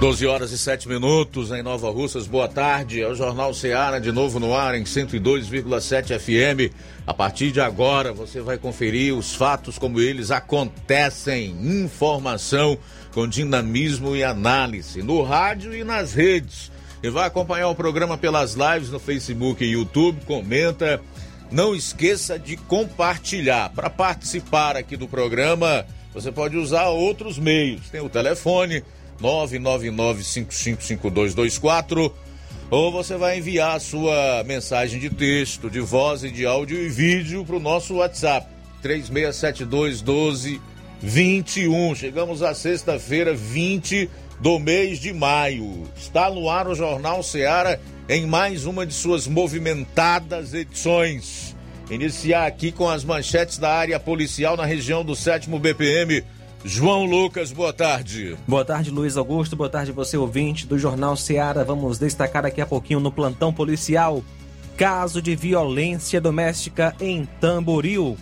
12 horas e 7 minutos em Nova Russas. Boa tarde. É o Jornal Ceará de novo no ar em 102,7 FM. A partir de agora você vai conferir os fatos como eles acontecem. Informação com dinamismo e análise no rádio e nas redes. E vai acompanhar o programa pelas lives no Facebook e YouTube. Comenta. Não esqueça de compartilhar. Para participar aqui do programa, você pode usar outros meios. Tem o telefone 999555224 ou você vai enviar a sua mensagem de texto, de voz e de áudio e vídeo para o nosso WhatsApp 36721221. Chegamos à sexta-feira 20 do mês de maio. Está no ar o Jornal Seara em mais uma de suas movimentadas edições. Iniciar aqui com as manchetes da área policial na região do 7 BPM João Lucas, boa tarde. Boa tarde, Luiz Augusto. Boa tarde, você ouvinte do Jornal Seara. Vamos destacar daqui a pouquinho no plantão policial caso de violência doméstica em Tamboril.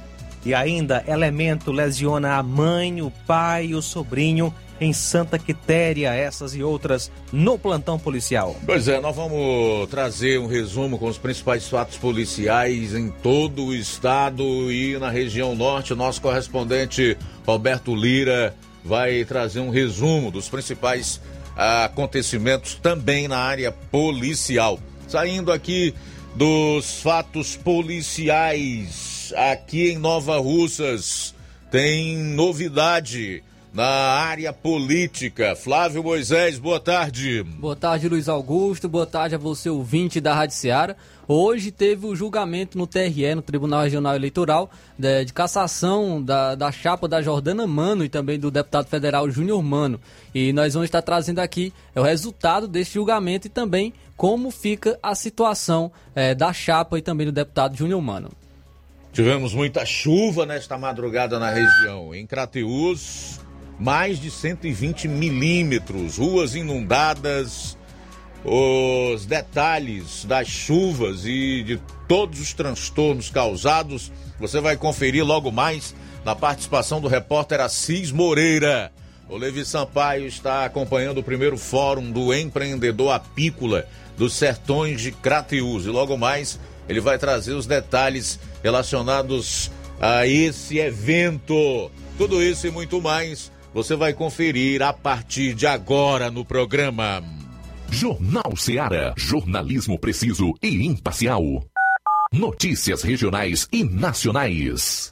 E ainda, elemento lesiona a mãe, o pai e o sobrinho em Santa Quitéria, essas e outras no plantão policial. Pois é, nós vamos trazer um resumo com os principais fatos policiais em todo o estado e na região norte. Nosso correspondente Roberto Lira vai trazer um resumo dos principais acontecimentos também na área policial. Saindo aqui dos fatos policiais aqui em Nova Russas, tem novidade na área política. Flávio Moisés, boa tarde. Boa tarde, Luiz Augusto. Boa tarde a você, ouvinte da Rádio Seara. Hoje teve o julgamento no TRE, no Tribunal Regional Eleitoral, de, de cassação da, da chapa da Jordana Mano e também do deputado federal Júnior Mano. E nós vamos estar trazendo aqui é, o resultado desse julgamento e também como fica a situação é, da chapa e também do deputado Júnior Mano. Tivemos muita chuva nesta madrugada na região. Em Crateús, mais de 120 milímetros, ruas inundadas, os detalhes das chuvas e de todos os transtornos causados, você vai conferir logo mais na participação do repórter Assis Moreira. O Levi Sampaio está acompanhando o primeiro fórum do empreendedor apícola dos sertões de Crateús e logo mais ele vai trazer os detalhes relacionados a esse evento. Tudo isso e muito mais você vai conferir a partir de agora no programa. Jornal Seara. Jornalismo preciso e imparcial. Notícias regionais e nacionais.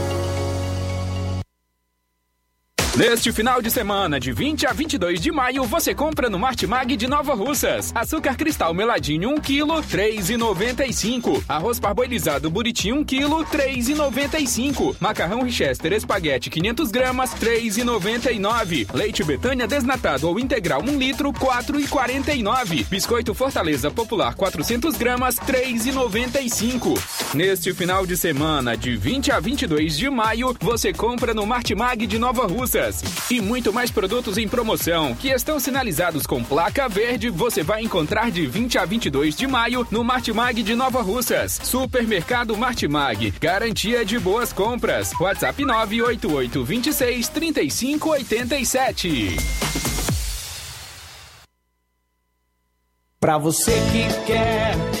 Neste final de semana, de 20 a 22 de maio, você compra no Martimag de Nova Russas. Açúcar cristal meladinho 1 kg, 3,95. Arroz parboilizado buriti 1 kg, 3,95. Macarrão Richester espaguete 500 gramas, 3,99. Leite Betânia desnatado ou integral 1 litro, 4,49. Biscoito Fortaleza Popular 400 gramas, 3,95. Neste final de semana, de 20 a 22 de maio, você compra no Martimag de Nova Russas. E muito mais produtos em promoção que estão sinalizados com placa verde você vai encontrar de 20 a 22 de maio no Martimag de Nova Russas. Supermercado Martimag. Garantia de boas compras. WhatsApp 988 26 35 87. Pra você que quer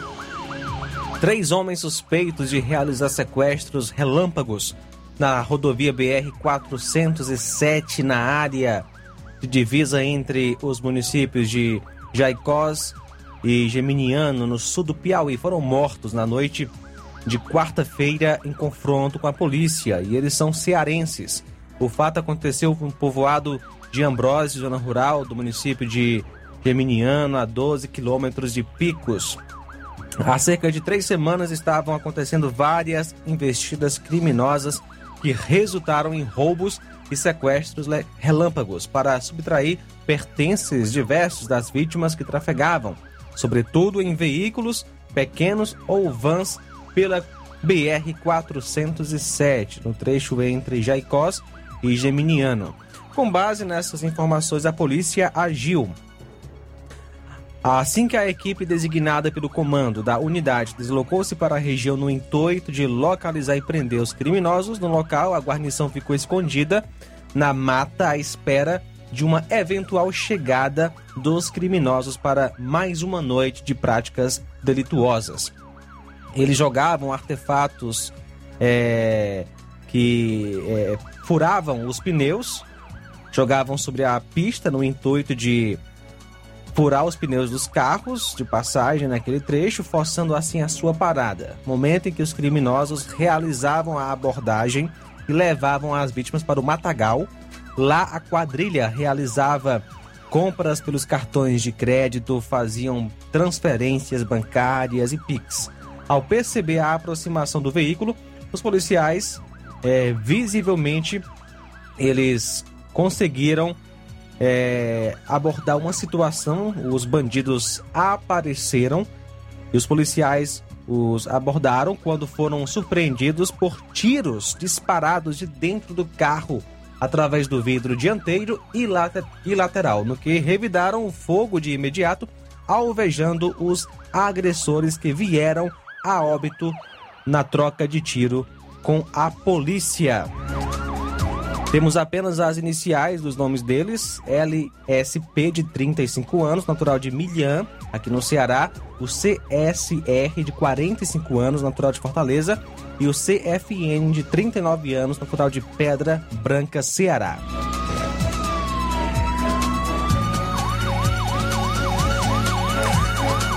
Três homens suspeitos de realizar sequestros relâmpagos na rodovia BR-407, na área de divisa entre os municípios de Jaicós e Geminiano, no sul do Piauí, foram mortos na noite de quarta-feira em confronto com a polícia e eles são cearenses. O fato aconteceu no povoado de Ambrósio, zona rural do município de Geminiano, a 12 quilômetros de Picos. Há cerca de três semanas estavam acontecendo várias investidas criminosas que resultaram em roubos e sequestros relâmpagos para subtrair pertences diversos das vítimas que trafegavam, sobretudo em veículos pequenos ou vans pela BR-407, no trecho entre Jaicós e Geminiano. Com base nessas informações, a polícia agiu Assim que a equipe designada pelo comando da unidade deslocou-se para a região no intuito de localizar e prender os criminosos, no local a guarnição ficou escondida na mata à espera de uma eventual chegada dos criminosos para mais uma noite de práticas delituosas. Eles jogavam artefatos é, que é, furavam os pneus, jogavam sobre a pista no intuito de furar os pneus dos carros de passagem naquele trecho, forçando assim a sua parada. Momento em que os criminosos realizavam a abordagem e levavam as vítimas para o matagal. Lá a quadrilha realizava compras pelos cartões de crédito, faziam transferências bancárias e Pix. Ao perceber a aproximação do veículo, os policiais, é, visivelmente, eles conseguiram é, abordar uma situação. Os bandidos apareceram e os policiais os abordaram quando foram surpreendidos por tiros disparados de dentro do carro através do vidro dianteiro e, e lateral, no que revidaram o fogo de imediato, alvejando os agressores que vieram a óbito na troca de tiro com a polícia. Temos apenas as iniciais dos nomes deles: LSP, de 35 anos, natural de Milhã, aqui no Ceará, o CSR, de 45 anos, natural de Fortaleza, e o CFN, de 39 anos, natural de Pedra Branca, Ceará.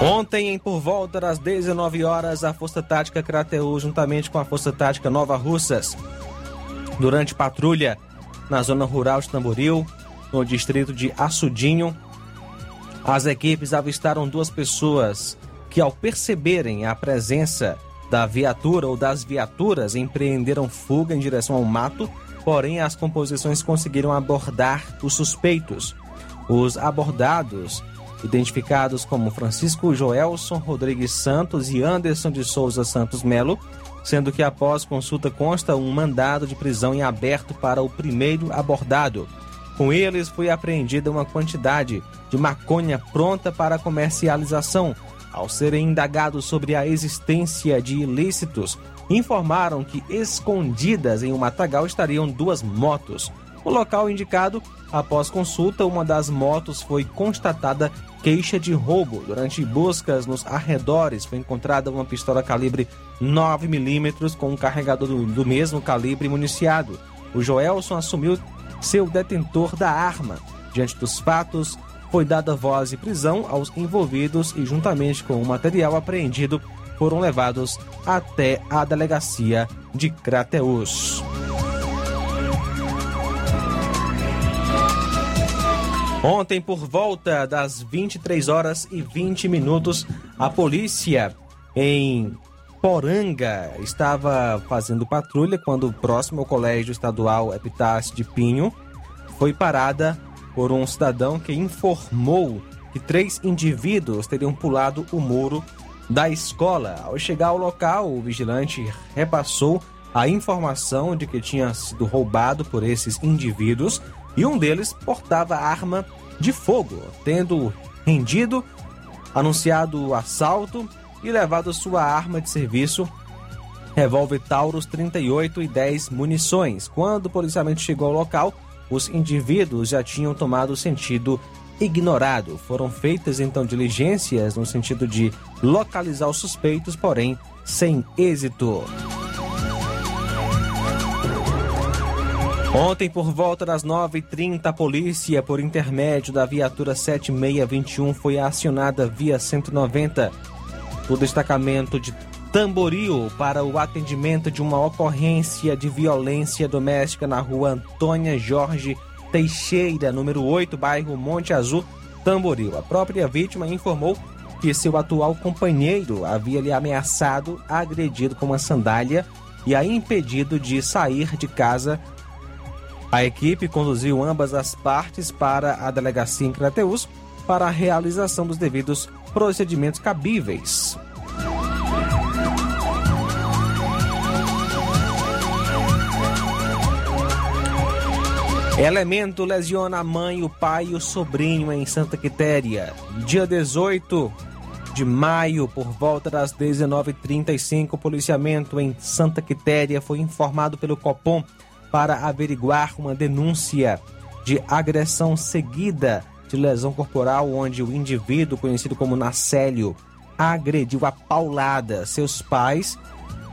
Ontem, em por volta das 19 horas, a Força Tática Crateus, juntamente com a Força Tática Nova Russas, durante patrulha na zona rural de Tamboril, no distrito de Açudinho, as equipes avistaram duas pessoas que, ao perceberem a presença da viatura ou das viaturas, empreenderam fuga em direção ao mato, porém as composições conseguiram abordar os suspeitos. Os abordados identificados como Francisco Joelson Rodrigues Santos e Anderson de Souza Santos Melo, sendo que após consulta consta um mandado de prisão em aberto para o primeiro abordado. Com eles foi apreendida uma quantidade de maconha pronta para comercialização. Ao serem indagados sobre a existência de ilícitos, informaram que escondidas em um matagal estariam duas motos. No local indicado, após consulta, uma das motos foi constatada queixa de roubo. Durante buscas nos arredores, foi encontrada uma pistola calibre 9mm com um carregador do, do mesmo calibre municiado. O Joelson assumiu seu detentor da arma. Diante dos fatos, foi dada voz de prisão aos envolvidos e, juntamente com o material apreendido, foram levados até a delegacia de Crateus. Ontem, por volta das 23 horas e 20 minutos, a polícia em Poranga estava fazendo patrulha quando próximo ao Colégio Estadual Epitácio de Pinho foi parada por um cidadão que informou que três indivíduos teriam pulado o muro da escola. Ao chegar ao local, o vigilante repassou a informação de que tinha sido roubado por esses indivíduos e um deles portava arma de fogo, tendo rendido, anunciado o assalto e levado sua arma de serviço, revólver Taurus 38 e 10 munições. Quando o policiamento chegou ao local, os indivíduos já tinham tomado sentido ignorado. Foram feitas então diligências no sentido de localizar os suspeitos, porém sem êxito. Ontem, por volta das 9h30, a polícia, por intermédio da viatura 7621, foi acionada via 190 do destacamento de Tamboril para o atendimento de uma ocorrência de violência doméstica na rua Antônia Jorge Teixeira, número 8, bairro Monte Azul, Tamboril. A própria vítima informou que seu atual companheiro havia lhe ameaçado, agredido com uma sandália e a impedido de sair de casa a equipe conduziu ambas as partes para a delegacia em Crateus para a realização dos devidos procedimentos cabíveis. Elemento lesiona a mãe, o pai e o sobrinho em Santa Quitéria. Dia 18 de maio, por volta das 19h35, o policiamento em Santa Quitéria foi informado pelo Copom para averiguar uma denúncia de agressão seguida de lesão corporal, onde o indivíduo, conhecido como Nacélio, agrediu a paulada seus pais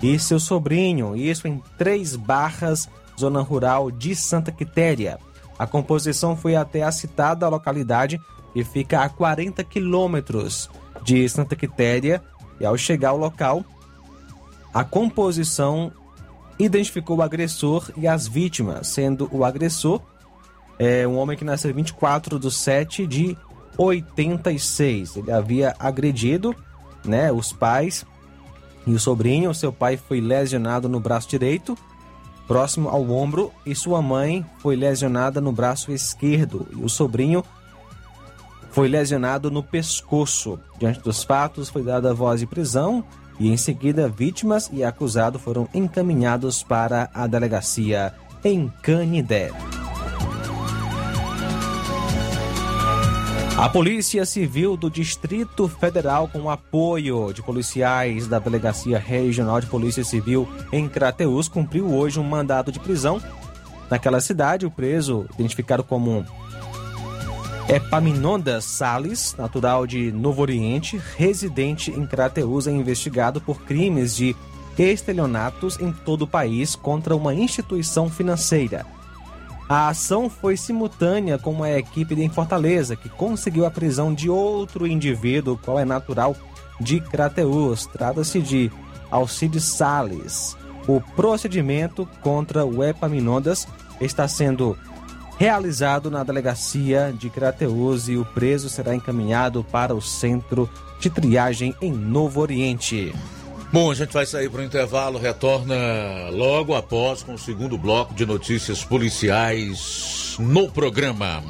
e seu sobrinho, isso em Três Barras, zona rural de Santa Quitéria. A composição foi até a citada localidade e fica a 40 quilômetros de Santa Quitéria. E ao chegar ao local, a composição identificou o agressor e as vítimas, sendo o agressor é, um homem que nasceu 24 de 7 de 86. Ele havia agredido né, os pais e o sobrinho. Seu pai foi lesionado no braço direito, próximo ao ombro, e sua mãe foi lesionada no braço esquerdo. E o sobrinho foi lesionado no pescoço. Diante dos fatos, foi dada voz de prisão e em seguida vítimas e acusado foram encaminhados para a delegacia em Canidé. A Polícia Civil do Distrito Federal, com apoio de policiais da Delegacia Regional de Polícia Civil em Crateús, cumpriu hoje um mandado de prisão. Naquela cidade, o preso, identificado como Epaminondas Sales, natural de Novo Oriente, residente em Crateús, é investigado por crimes de estelionatos em todo o país contra uma instituição financeira. A ação foi simultânea com uma equipe em Fortaleza, que conseguiu a prisão de outro indivíduo, qual é natural de Crateús. Trata-se de Alcides Sales. O procedimento contra o Epaminondas está sendo realizado na delegacia de Crateús e o preso será encaminhado para o centro de triagem em Novo Oriente. Bom, a gente vai sair para o intervalo, retorna logo após com o segundo bloco de notícias policiais no programa.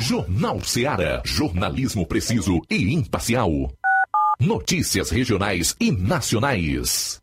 Jornal Seara. Jornalismo preciso e imparcial. Notícias regionais e nacionais.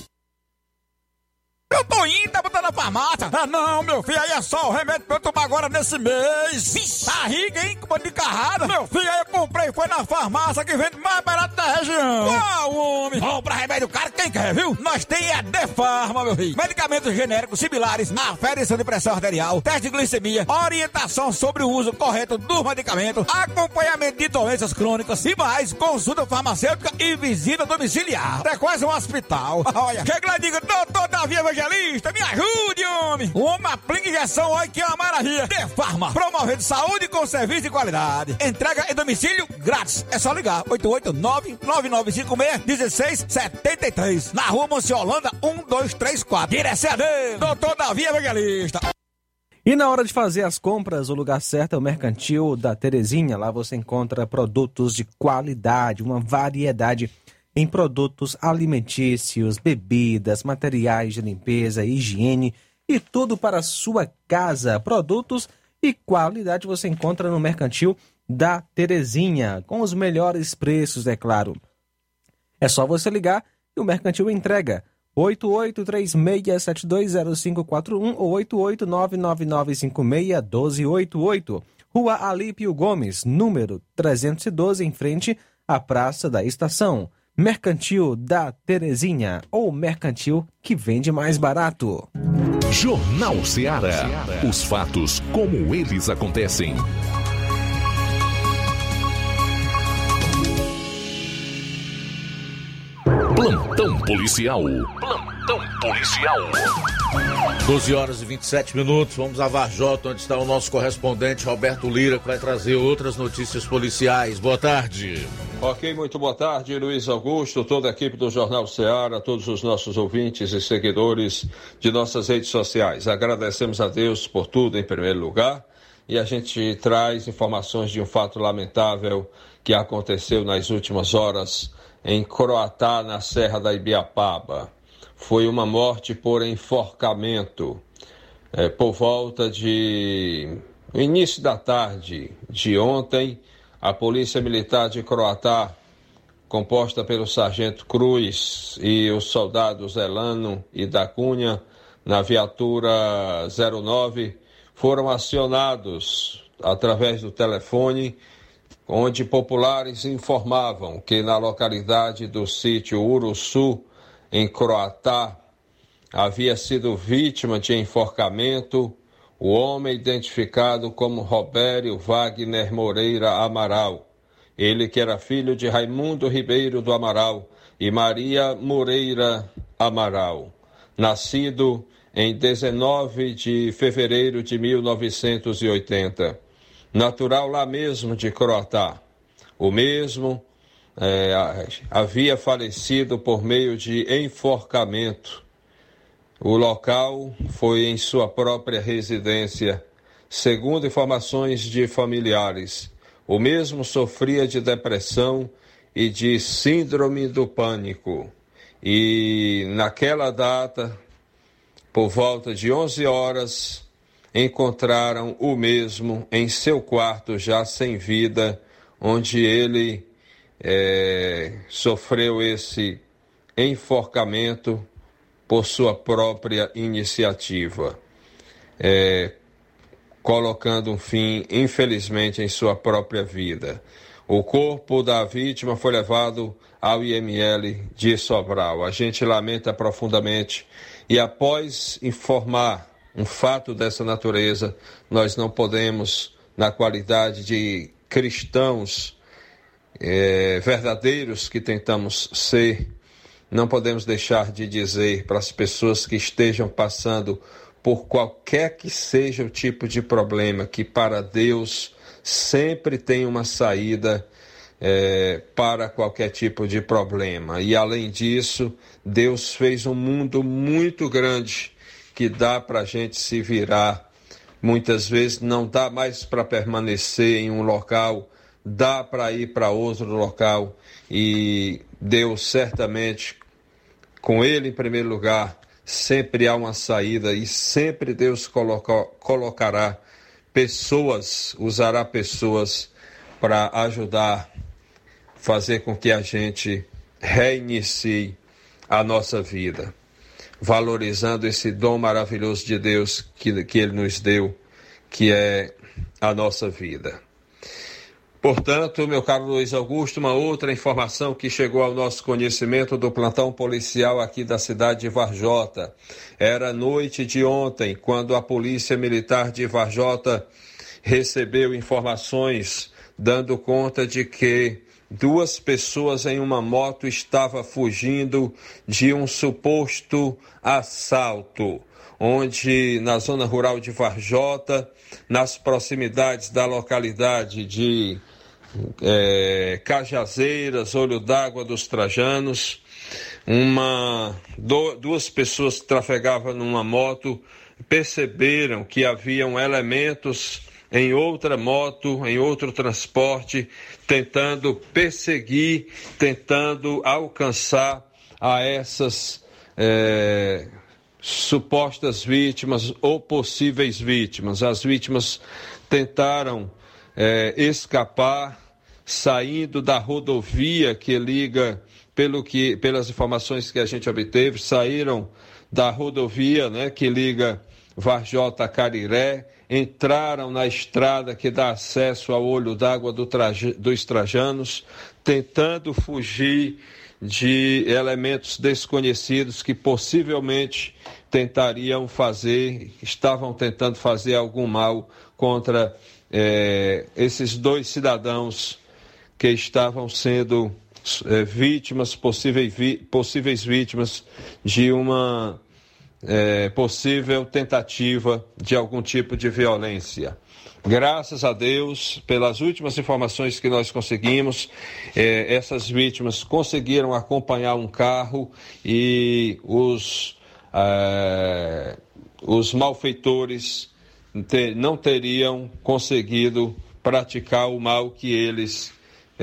Eu tô indo, tá botando na farmácia. Ah, não, meu filho, aí é só o remédio pra eu tomar agora nesse mês. Vixe, barriga, hein, com de carrada. Meu filho, aí eu comprei, foi na farmácia que vende mais barato da região. Qual, homem? Compra remédio caro, quem quer, viu? Nós tem a Defarma, meu filho. Medicamentos genéricos similares, aferição de pressão arterial, teste de glicemia, orientação sobre o uso correto do medicamento, acompanhamento de doenças crônicas e mais, consulta farmacêutica e visita domiciliar. É quase um hospital. Olha, chega lá e diga, doutor Davi Evangelista, me ajude, homem. Uma aplica injeção, olha que é uma maravilha. De Farma, promovendo saúde com serviço de qualidade. Entrega em domicílio grátis. É só ligar, 889-9956-1673. Na rua Monsiolanda, 1234. Direção dele, doutor Davi Evangelista. E na hora de fazer as compras, o lugar certo é o Mercantil da Terezinha. Lá você encontra produtos de qualidade, uma variedade em produtos alimentícios, bebidas, materiais de limpeza, higiene e tudo para a sua casa. Produtos e qualidade você encontra no Mercantil da Terezinha, com os melhores preços, é claro. É só você ligar e o Mercantil entrega. 8836720541 ou 88999561288. Rua Alípio Gomes, número 312, em frente à Praça da Estação. Mercantil da Terezinha, ou mercantil que vende mais barato. Jornal Ceará. Os fatos como eles acontecem. Plantão policial. Plantão policial. 12 horas e 27 minutos. Vamos a Varjota, onde está o nosso correspondente Roberto Lira, que vai trazer outras notícias policiais. Boa tarde. Ok, muito boa tarde, Luiz Augusto, toda a equipe do Jornal Ceará, todos os nossos ouvintes e seguidores de nossas redes sociais. Agradecemos a Deus por tudo em primeiro lugar e a gente traz informações de um fato lamentável que aconteceu nas últimas horas em Croatá, na Serra da Ibiapaba. Foi uma morte por enforcamento. É, por volta de início da tarde de ontem, a Polícia Militar de Croatá, composta pelo Sargento Cruz e os soldados Elano e da Cunha, na viatura 09, foram acionados através do telefone onde populares informavam que na localidade do sítio Uruçu, em Croatá, havia sido vítima de enforcamento o homem identificado como Robério Wagner Moreira Amaral. Ele que era filho de Raimundo Ribeiro do Amaral e Maria Moreira Amaral, nascido em 19 de fevereiro de 1980 natural lá mesmo de Croatá. O mesmo é, havia falecido por meio de enforcamento. O local foi em sua própria residência. Segundo informações de familiares, o mesmo sofria de depressão e de síndrome do pânico. E naquela data, por volta de 11 horas, encontraram o mesmo em seu quarto já sem vida, onde ele é, sofreu esse enforcamento por sua própria iniciativa, é, colocando um fim, infelizmente, em sua própria vida. O corpo da vítima foi levado ao IML de Sobral. A gente lamenta profundamente e, após informar um fato dessa natureza, nós não podemos, na qualidade de cristãos é, verdadeiros que tentamos ser, não podemos deixar de dizer para as pessoas que estejam passando por qualquer que seja o tipo de problema, que para Deus sempre tem uma saída é, para qualquer tipo de problema. E além disso, Deus fez um mundo muito grande que dá para a gente se virar. Muitas vezes não dá mais para permanecer em um local, dá para ir para outro local e Deus certamente, com Ele em primeiro lugar, sempre há uma saída e sempre Deus coloca, colocará pessoas, usará pessoas para ajudar, fazer com que a gente reinicie a nossa vida. Valorizando esse dom maravilhoso de Deus que, que Ele nos deu, que é a nossa vida. Portanto, meu caro Luiz Augusto, uma outra informação que chegou ao nosso conhecimento do plantão policial aqui da cidade de Varjota. Era noite de ontem, quando a Polícia Militar de Varjota recebeu informações dando conta de que duas pessoas em uma moto estavam fugindo de um suposto assalto, onde na zona rural de Varjota, nas proximidades da localidade de é, Cajazeiras, Olho d'Água dos Trajanos, uma, do, duas pessoas trafegavam numa moto perceberam que haviam elementos em outra moto, em outro transporte, tentando perseguir, tentando alcançar a essas é, supostas vítimas ou possíveis vítimas. As vítimas tentaram é, escapar, saindo da rodovia que liga, pelo que, pelas informações que a gente obteve, saíram da rodovia né, que liga Varjota Cariré, entraram na estrada que dá acesso ao olho d'água do dos Trajanos, tentando fugir de elementos desconhecidos que possivelmente tentariam fazer, estavam tentando fazer algum mal contra é, esses dois cidadãos que estavam sendo é, vítimas, possíveis, possíveis vítimas de uma é, possível tentativa de algum tipo de violência. Graças a Deus, pelas últimas informações que nós conseguimos, é, essas vítimas conseguiram acompanhar um carro e os, é, os malfeitores ter, não teriam conseguido praticar o mal que eles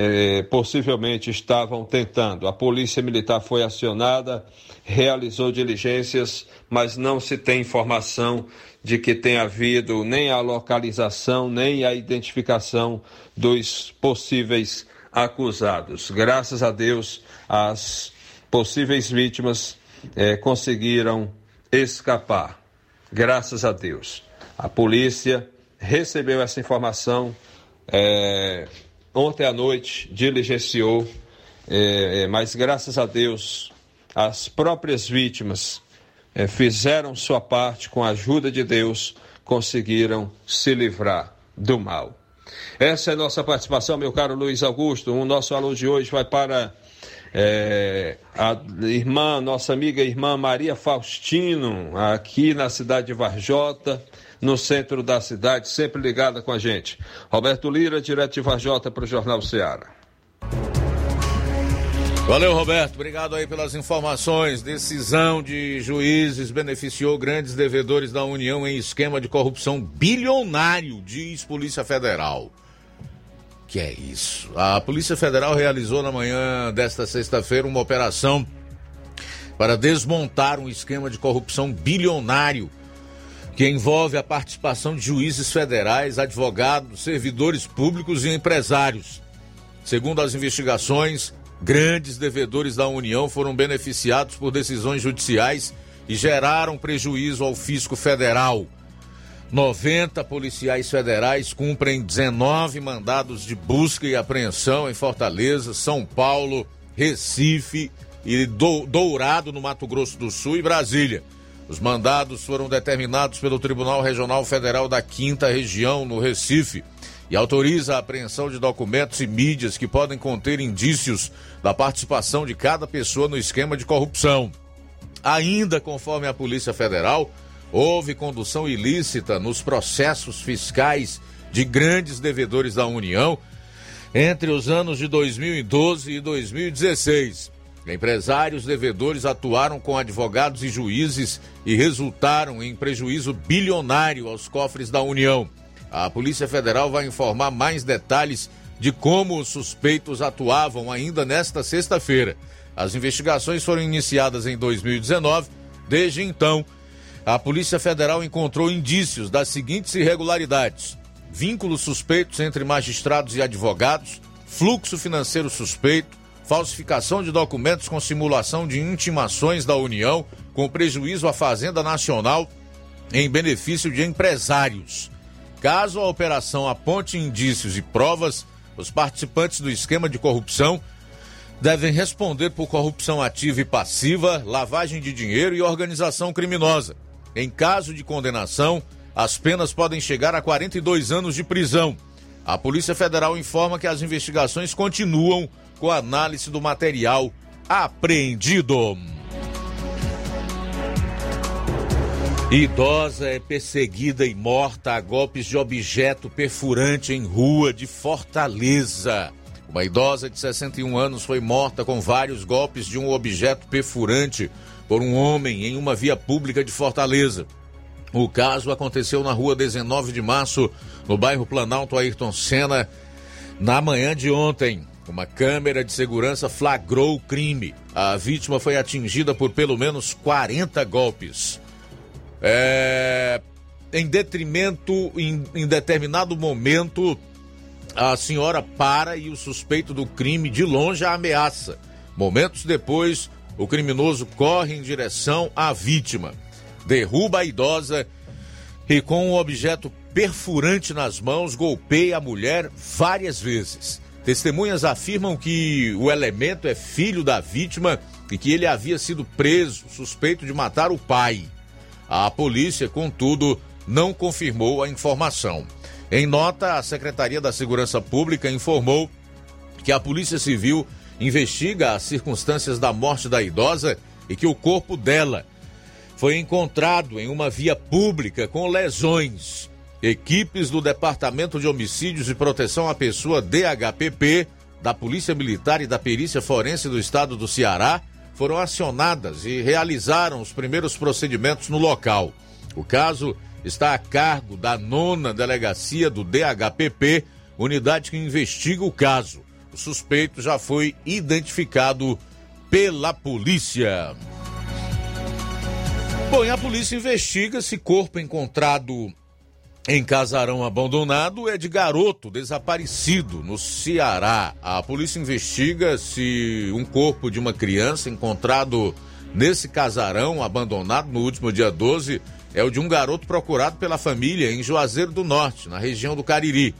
eh, possivelmente estavam tentando. A polícia militar foi acionada, realizou diligências, mas não se tem informação de que tenha havido nem a localização, nem a identificação dos possíveis acusados. Graças a Deus, as possíveis vítimas eh, conseguiram escapar. Graças a Deus. A polícia recebeu essa informação é, ontem à noite, diligenciou, é, é, mas graças a Deus as próprias vítimas é, fizeram sua parte com a ajuda de Deus, conseguiram se livrar do mal. Essa é nossa participação, meu caro Luiz Augusto. O nosso aluno de hoje vai para é, a irmã, nossa amiga irmã Maria Faustino, aqui na cidade de Varjota no centro da cidade, sempre ligada com a gente. Roberto Lira, direto de Vajota para o Jornal Ceará. Valeu, Roberto. Obrigado aí pelas informações. Decisão de juízes beneficiou grandes devedores da União em esquema de corrupção bilionário, diz Polícia Federal. Que é isso? A Polícia Federal realizou na manhã desta sexta-feira uma operação para desmontar um esquema de corrupção bilionário que envolve a participação de juízes federais, advogados, servidores públicos e empresários. Segundo as investigações, grandes devedores da União foram beneficiados por decisões judiciais e geraram prejuízo ao fisco federal. 90 policiais federais cumprem 19 mandados de busca e apreensão em Fortaleza, São Paulo, Recife e Dourado, no Mato Grosso do Sul e Brasília. Os mandados foram determinados pelo Tribunal Regional Federal da Quinta Região, no Recife, e autoriza a apreensão de documentos e mídias que podem conter indícios da participação de cada pessoa no esquema de corrupção. Ainda conforme a Polícia Federal, houve condução ilícita nos processos fiscais de grandes devedores da União entre os anos de 2012 e 2016. Empresários devedores atuaram com advogados e juízes e resultaram em prejuízo bilionário aos cofres da União. A Polícia Federal vai informar mais detalhes de como os suspeitos atuavam ainda nesta sexta-feira. As investigações foram iniciadas em 2019. Desde então, a Polícia Federal encontrou indícios das seguintes irregularidades: vínculos suspeitos entre magistrados e advogados, fluxo financeiro suspeito, falsificação de documentos com simulação de intimações da União, com prejuízo à Fazenda Nacional em benefício de empresários. Caso a operação aponte indícios e provas, os participantes do esquema de corrupção devem responder por corrupção ativa e passiva, lavagem de dinheiro e organização criminosa. Em caso de condenação, as penas podem chegar a 42 anos de prisão. A Polícia Federal informa que as investigações continuam com a análise do material apreendido. Idosa é perseguida e morta a golpes de objeto perfurante em rua de Fortaleza. Uma idosa de 61 anos foi morta com vários golpes de um objeto perfurante por um homem em uma via pública de Fortaleza. O caso aconteceu na rua 19 de março, no bairro Planalto Ayrton Senna, na manhã de ontem. Uma câmera de segurança flagrou o crime. A vítima foi atingida por pelo menos 40 golpes. É... Em detrimento, em, em determinado momento, a senhora para e o suspeito do crime de longe a ameaça. Momentos depois, o criminoso corre em direção à vítima, derruba a idosa e, com um objeto perfurante nas mãos, golpeia a mulher várias vezes. Testemunhas afirmam que o elemento é filho da vítima e que ele havia sido preso, suspeito de matar o pai. A polícia, contudo, não confirmou a informação. Em nota, a Secretaria da Segurança Pública informou que a Polícia Civil investiga as circunstâncias da morte da idosa e que o corpo dela foi encontrado em uma via pública com lesões. Equipes do Departamento de Homicídios e Proteção à Pessoa DHPP, da Polícia Militar e da Perícia Forense do Estado do Ceará foram acionadas e realizaram os primeiros procedimentos no local. O caso está a cargo da nona delegacia do DHPP, unidade que investiga o caso. O suspeito já foi identificado pela polícia. Bom, e a polícia investiga se corpo encontrado em casarão abandonado é de garoto desaparecido no Ceará. A polícia investiga se um corpo de uma criança encontrado nesse casarão abandonado no último dia 12 é o de um garoto procurado pela família em Juazeiro do Norte, na região do Cariri.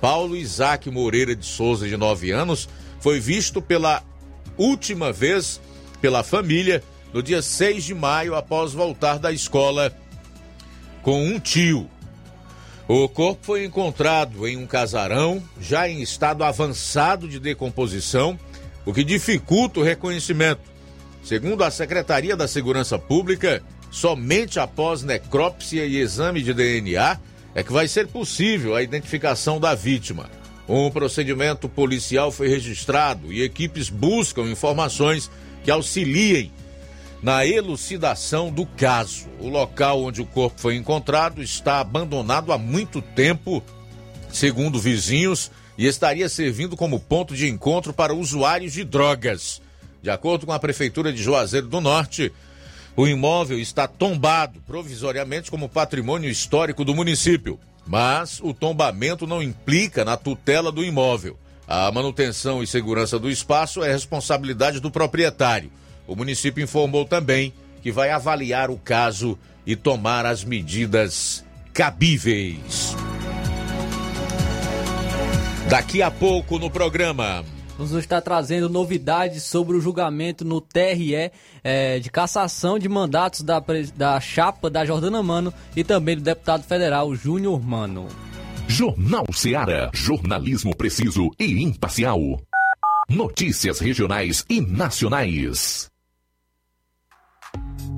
Paulo Isaac Moreira de Souza, de 9 anos, foi visto pela última vez pela família no dia 6 de maio, após voltar da escola com um tio. O corpo foi encontrado em um casarão, já em estado avançado de decomposição, o que dificulta o reconhecimento. Segundo a Secretaria da Segurança Pública, Somente após necrópsia e exame de DNA é que vai ser possível a identificação da vítima. Um procedimento policial foi registrado e equipes buscam informações que auxiliem na elucidação do caso. O local onde o corpo foi encontrado está abandonado há muito tempo, segundo vizinhos, e estaria servindo como ponto de encontro para usuários de drogas. De acordo com a Prefeitura de Juazeiro do Norte, o imóvel está tombado provisoriamente como patrimônio histórico do município, mas o tombamento não implica na tutela do imóvel. A manutenção e segurança do espaço é responsabilidade do proprietário. O município informou também que vai avaliar o caso e tomar as medidas cabíveis. Daqui a pouco no programa. Vamos estar trazendo novidades sobre o julgamento no TRE é, de cassação de mandatos da, da chapa da Jordana Mano e também do deputado federal Júnior Mano. Jornal Seara. Jornalismo preciso e imparcial. Notícias regionais e nacionais.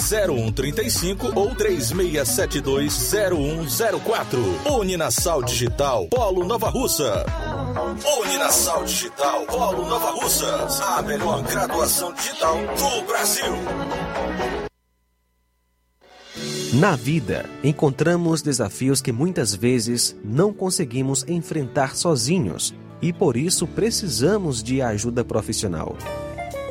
0135 ou 36720104. Uninasal Digital, Polo Nova Russa. Uninasal Digital Polo Nova Russas. A melhor graduação digital do Brasil. Na vida, encontramos desafios que muitas vezes não conseguimos enfrentar sozinhos e por isso precisamos de ajuda profissional.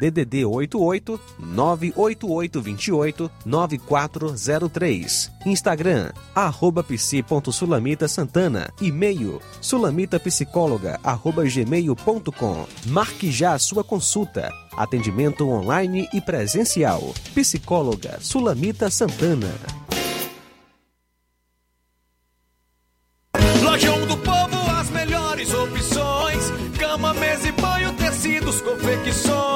DDD 88 98828 9403. Instagram, arroba psi.sulamita Santana. E-mail, sulamitapsicóloga, arroba gmail.com. Marque já a sua consulta. Atendimento online e presencial. Psicóloga Sulamita Santana. Lojão do Povo, as melhores opções: cama, mesa e banho, tecidos, confecções.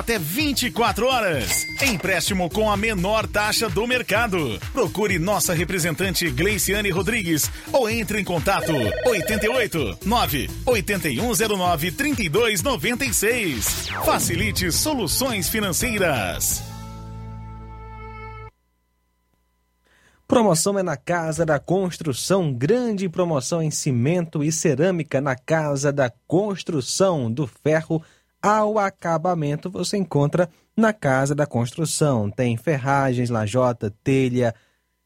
até 24 horas. Empréstimo com a menor taxa do mercado. Procure nossa representante Gleiciane Rodrigues ou entre em contato 88 9 8109 3296. Facilite soluções financeiras. Promoção é na Casa da Construção. Grande promoção em cimento e cerâmica na Casa da Construção. Do ferro ao acabamento você encontra na Casa da Construção. Tem ferragens, lajota, telha,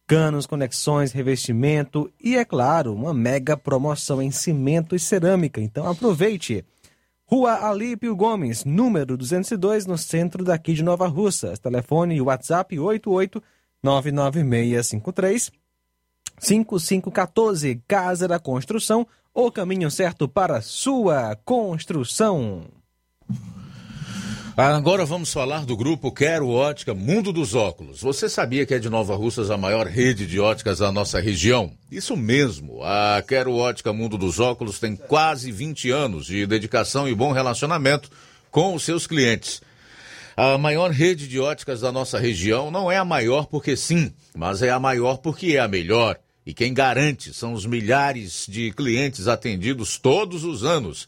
canos, conexões, revestimento e, é claro, uma mega promoção em cimento e cerâmica. Então aproveite. Rua Alípio Gomes, número 202, no centro daqui de Nova Russas. Telefone e WhatsApp 88 99653 5514 Casa da Construção, o caminho certo para sua construção. Agora vamos falar do grupo Quero Ótica Mundo dos Óculos. Você sabia que é de Nova Russas a maior rede de óticas da nossa região? Isso mesmo, a Quero Ótica Mundo dos Óculos tem quase 20 anos de dedicação e bom relacionamento com os seus clientes. A maior rede de óticas da nossa região não é a maior porque sim, mas é a maior porque é a melhor. E quem garante são os milhares de clientes atendidos todos os anos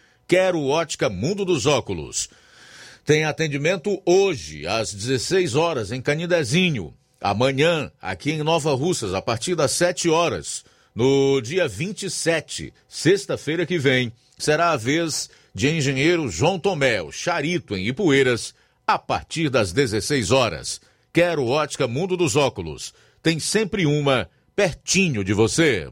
Quero Ótica Mundo dos Óculos. Tem atendimento hoje, às 16 horas, em Canidezinho. Amanhã, aqui em Nova Russas, a partir das 7 horas, no dia 27, sexta-feira que vem, será a vez de engenheiro João Tomé, o Charito, em Ipueiras, a partir das 16 horas. Quero ótica Mundo dos Óculos. Tem sempre uma pertinho de você.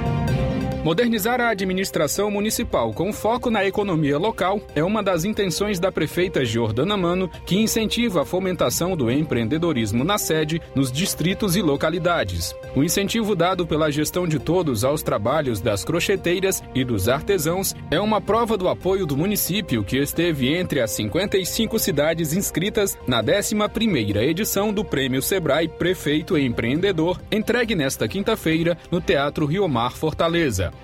Modernizar a administração municipal com foco na economia local é uma das intenções da prefeita Jordana Mano, que incentiva a fomentação do empreendedorismo na sede, nos distritos e localidades. O incentivo dado pela gestão de todos aos trabalhos das crocheteiras e dos artesãos é uma prova do apoio do município que esteve entre as 55 cidades inscritas na 11ª edição do Prêmio Sebrae Prefeito Empreendedor, entregue nesta quinta-feira no Teatro Rio Mar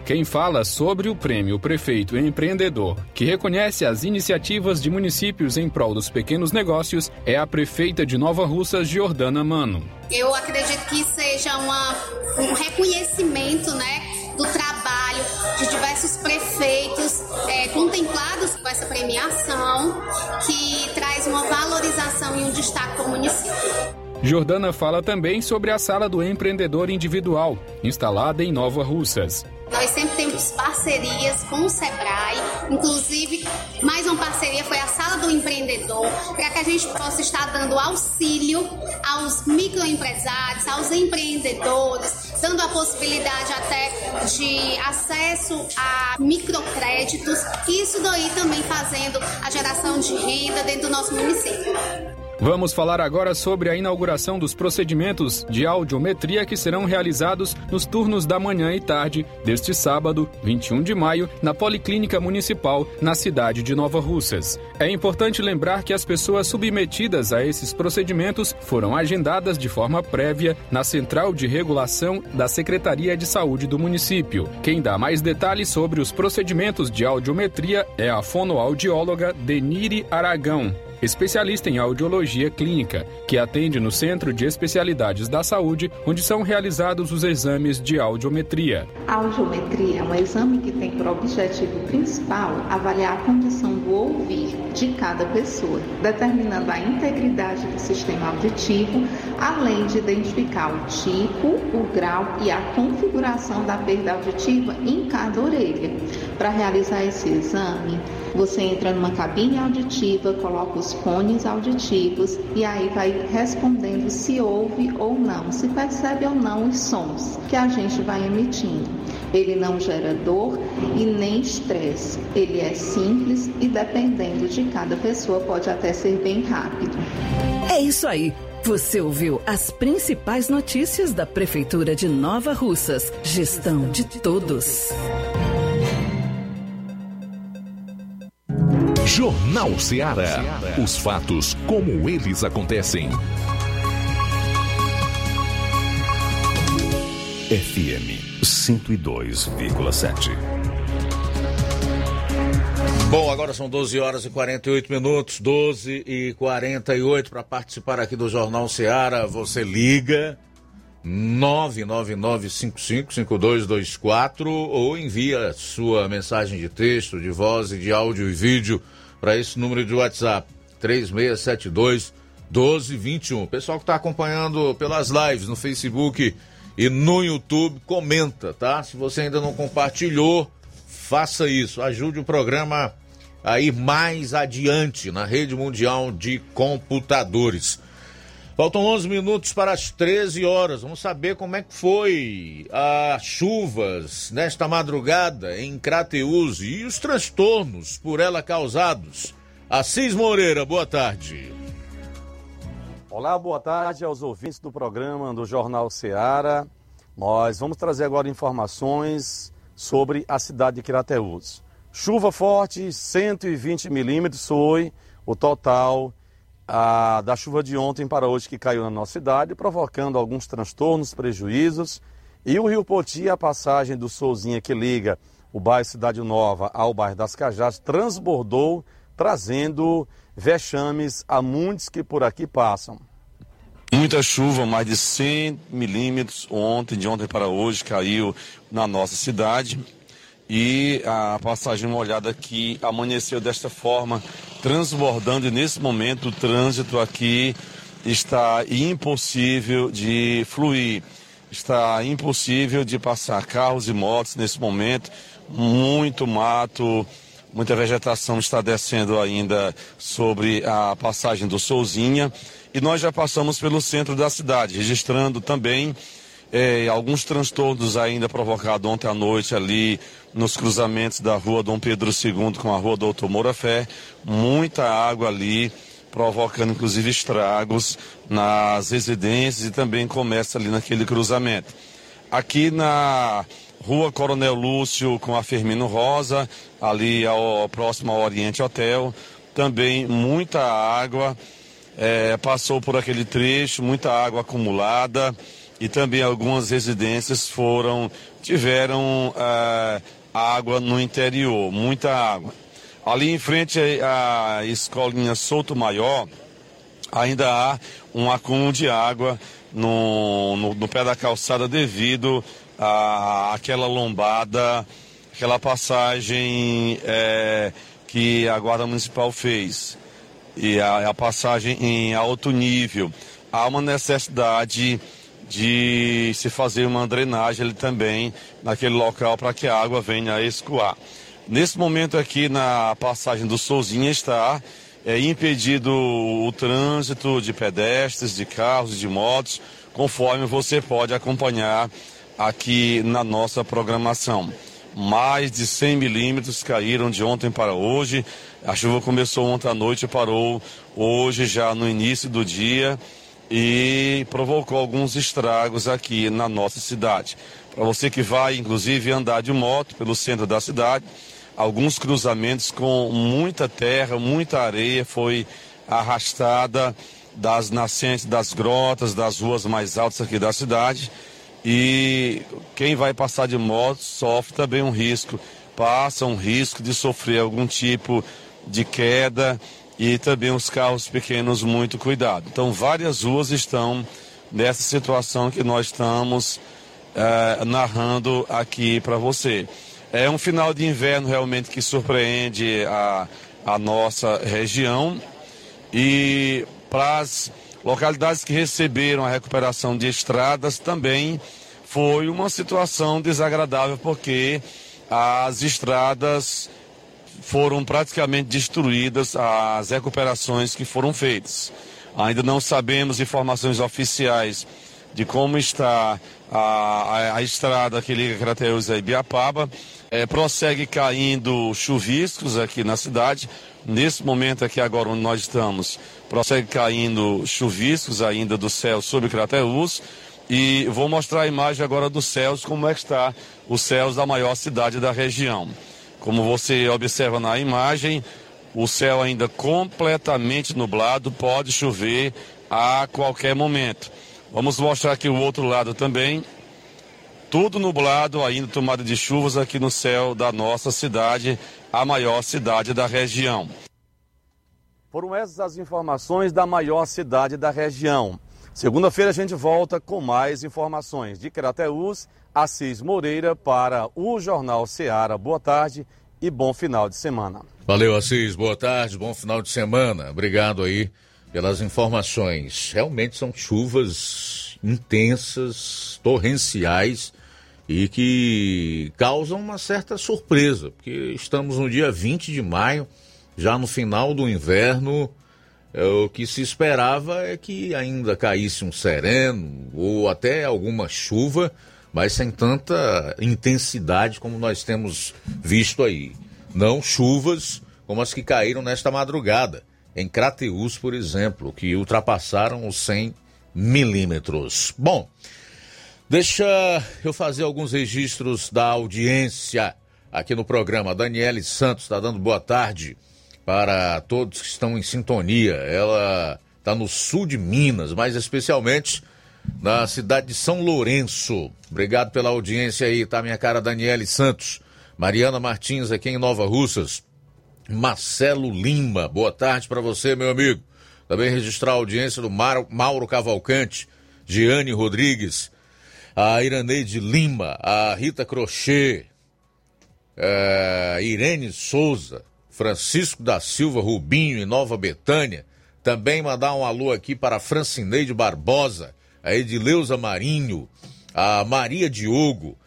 Quem fala sobre o Prêmio Prefeito Empreendedor, que reconhece as iniciativas de municípios em prol dos pequenos negócios, é a prefeita de Nova Russas, Jordana Mano. Eu acredito que seja uma, um reconhecimento, né? Do trabalho de diversos prefeitos é, contemplados com essa premiação, que traz uma valorização e um destaque para o município. Jordana fala também sobre a Sala do Empreendedor Individual, instalada em Nova Russas. Nós sempre temos parcerias com o Sebrae, inclusive mais uma parceria foi a Sala do Empreendedor, para que a gente possa estar dando auxílio aos microempresários, aos empreendedores, dando a possibilidade até de acesso a microcréditos, e isso daí também fazendo a geração de renda dentro do nosso município. Vamos falar agora sobre a inauguração dos procedimentos de audiometria que serão realizados nos turnos da manhã e tarde deste sábado, 21 de maio, na Policlínica Municipal, na cidade de Nova Russas. É importante lembrar que as pessoas submetidas a esses procedimentos foram agendadas de forma prévia na Central de Regulação da Secretaria de Saúde do município. Quem dá mais detalhes sobre os procedimentos de audiometria é a fonoaudióloga Denire Aragão especialista em audiologia clínica, que atende no Centro de Especialidades da Saúde, onde são realizados os exames de audiometria. A audiometria é um exame que tem por objetivo principal avaliar a condição do ouvir de cada pessoa, determinando a integridade do sistema auditivo, além de identificar o tipo, o grau e a configuração da perda auditiva em cada orelha. Para realizar esse exame, você entra numa cabine auditiva, coloca os fones auditivos e aí vai respondendo se ouve ou não, se percebe ou não os sons que a gente vai emitindo. Ele não gera dor e nem estresse. Ele é simples e dependendo de cada pessoa pode até ser bem rápido. É isso aí. Você ouviu as principais notícias da Prefeitura de Nova Russas. Gestão de todos. Jornal Ceará. Os fatos como eles acontecem. FM 102,7. Bom, agora são 12 horas e 48 minutos, 12 e 48 para participar aqui do Jornal Ceará. Você liga 999555224 ou envia sua mensagem de texto, de voz e de áudio e vídeo para esse número de WhatsApp 3672 1221. Pessoal que está acompanhando pelas lives no Facebook e no YouTube, comenta, tá? Se você ainda não compartilhou, faça isso. Ajude o programa a ir mais adiante na rede mundial de computadores. Faltam 11 minutos para as 13 horas. Vamos saber como é que foi as chuvas nesta madrugada em Crateús e os transtornos por ela causados. Assis Moreira, boa tarde. Olá, boa tarde aos ouvintes do programa do Jornal Seara. Nós vamos trazer agora informações sobre a cidade de Crateús. Chuva forte, 120 milímetros foi o total a, da chuva de ontem para hoje que caiu na nossa cidade, provocando alguns transtornos, prejuízos. E o Rio Poti, a passagem do Souzinha que liga o bairro Cidade Nova ao bairro das Cajás, transbordou, trazendo vexames a muitos que por aqui passam. Muita chuva, mais de 100 milímetros ontem, de ontem para hoje, caiu na nossa cidade. E a passagem molhada aqui amanheceu desta forma, transbordando. E nesse momento o trânsito aqui está impossível de fluir. Está impossível de passar carros e motos nesse momento. Muito mato, muita vegetação está descendo ainda sobre a passagem do Souzinha. E nós já passamos pelo centro da cidade, registrando também é, alguns transtornos ainda provocados ontem à noite ali nos cruzamentos da rua Dom Pedro II com a rua Doutor Moura Fé. Muita água ali, provocando inclusive estragos nas residências e também começa ali naquele cruzamento. Aqui na Rua Coronel Lúcio com a Firmino Rosa, ali ao próximo ao Oriente Hotel, também muita água, é, passou por aquele trecho, muita água acumulada e também algumas residências foram tiveram é, água no interior, muita água. Ali em frente à escolinha Souto Maior, ainda há um acúmulo de água no, no, no pé da calçada devido a, aquela lombada, aquela passagem é, que a Guarda Municipal fez. E a, a passagem em alto nível. Há uma necessidade de se fazer uma drenagem ali também naquele local para que a água venha a escoar. Nesse momento aqui na passagem do Souzinha está é, impedido o trânsito de pedestres, de carros e de motos, conforme você pode acompanhar aqui na nossa programação. Mais de 100 milímetros caíram de ontem para hoje. A chuva começou ontem à noite e parou hoje já no início do dia e provocou alguns estragos aqui na nossa cidade. Para você que vai, inclusive, andar de moto pelo centro da cidade, alguns cruzamentos com muita terra, muita areia foi arrastada das nascentes das grotas, das ruas mais altas aqui da cidade e quem vai passar de moto sofre também um risco, passa um risco de sofrer algum tipo de queda e também os carros pequenos muito cuidado. Então várias ruas estão nessa situação que nós estamos eh, narrando aqui para você. É um final de inverno realmente que surpreende a, a nossa região e para as Localidades que receberam a recuperação de estradas também foi uma situação desagradável porque as estradas foram praticamente destruídas, as recuperações que foram feitas. Ainda não sabemos informações oficiais de como está a, a, a estrada que liga Crateus a Ibiapaba. É, prossegue caindo chuviscos aqui na cidade. Nesse momento aqui agora onde nós estamos, prossegue caindo chuviscos ainda do céu sobre Crateus. E vou mostrar a imagem agora dos céus, como é que está os céus da maior cidade da região. Como você observa na imagem, o céu ainda completamente nublado, pode chover a qualquer momento. Vamos mostrar aqui o outro lado também. Tudo nublado, ainda tomada de chuvas aqui no céu da nossa cidade, a maior cidade da região. Foram essas as informações da maior cidade da região. Segunda-feira a gente volta com mais informações. De Crateús, Assis Moreira para o Jornal Seara. Boa tarde e bom final de semana. Valeu, Assis. Boa tarde, bom final de semana. Obrigado aí pelas informações. Realmente são chuvas intensas, torrenciais e que causam uma certa surpresa, porque estamos no dia 20 de maio, já no final do inverno. É, o que se esperava é que ainda caísse um sereno ou até alguma chuva, mas sem tanta intensidade como nós temos visto aí. Não chuvas como as que caíram nesta madrugada em Crateús, por exemplo, que ultrapassaram os 100 milímetros. Bom, deixa eu fazer alguns registros da audiência aqui no programa. Daniele Santos está dando boa tarde para todos que estão em sintonia. Ela está no sul de Minas, mais especialmente na cidade de São Lourenço. Obrigado pela audiência aí, tá, minha cara Daniele Santos. Mariana Martins aqui em Nova Russas. Marcelo Lima. Boa tarde para você, meu amigo. Também registrar a audiência do Mauro Cavalcante, Giane Rodrigues, a Iraneide Lima, a Rita Crochê, a Irene Souza, Francisco da Silva Rubinho em Nova Betânia. Também mandar um alô aqui para Francineide Barbosa, a Edileuza Marinho, a Maria Diogo,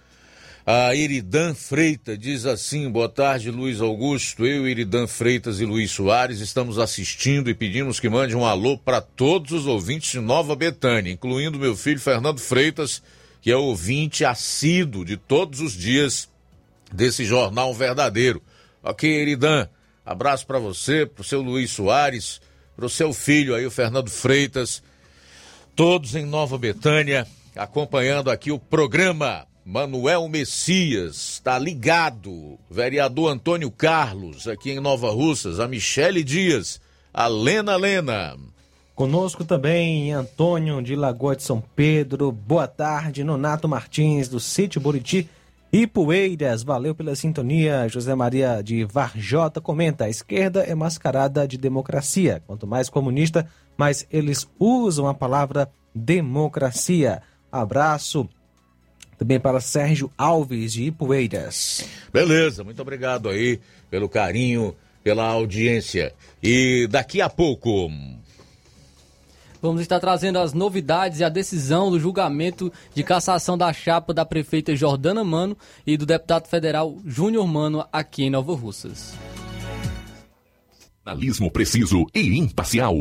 a Iridan Freitas diz assim: boa tarde, Luiz Augusto. Eu, Iridan Freitas e Luiz Soares estamos assistindo e pedimos que mande um alô para todos os ouvintes de Nova Betânia, incluindo meu filho Fernando Freitas, que é ouvinte assíduo de todos os dias desse jornal verdadeiro. Ok, Iridan, abraço para você, para o seu Luiz Soares, para o seu filho aí, o Fernando Freitas, todos em Nova Betânia, acompanhando aqui o programa. Manuel Messias, está ligado. Vereador Antônio Carlos, aqui em Nova Russas. A Michele Dias, a Lena Lena. Conosco também Antônio de Lagoa de São Pedro. Boa tarde, Nonato Martins, do Sítio Buriti. Poeiras, valeu pela sintonia. José Maria de Varjota comenta: a esquerda é mascarada de democracia. Quanto mais comunista, mais eles usam a palavra democracia. Abraço também para Sérgio Alves de Ipueiras. Beleza, muito obrigado aí pelo carinho, pela audiência. E daqui a pouco. Vamos estar trazendo as novidades e a decisão do julgamento de cassação da chapa da prefeita Jordana Mano e do deputado federal Júnior Mano aqui em Nova Russas. Analismo preciso e imparcial.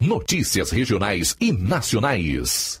Notícias regionais e nacionais.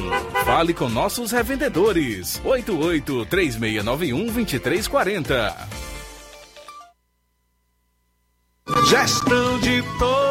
Fale com nossos revendedores. 88 3691 2340. Gestão de todos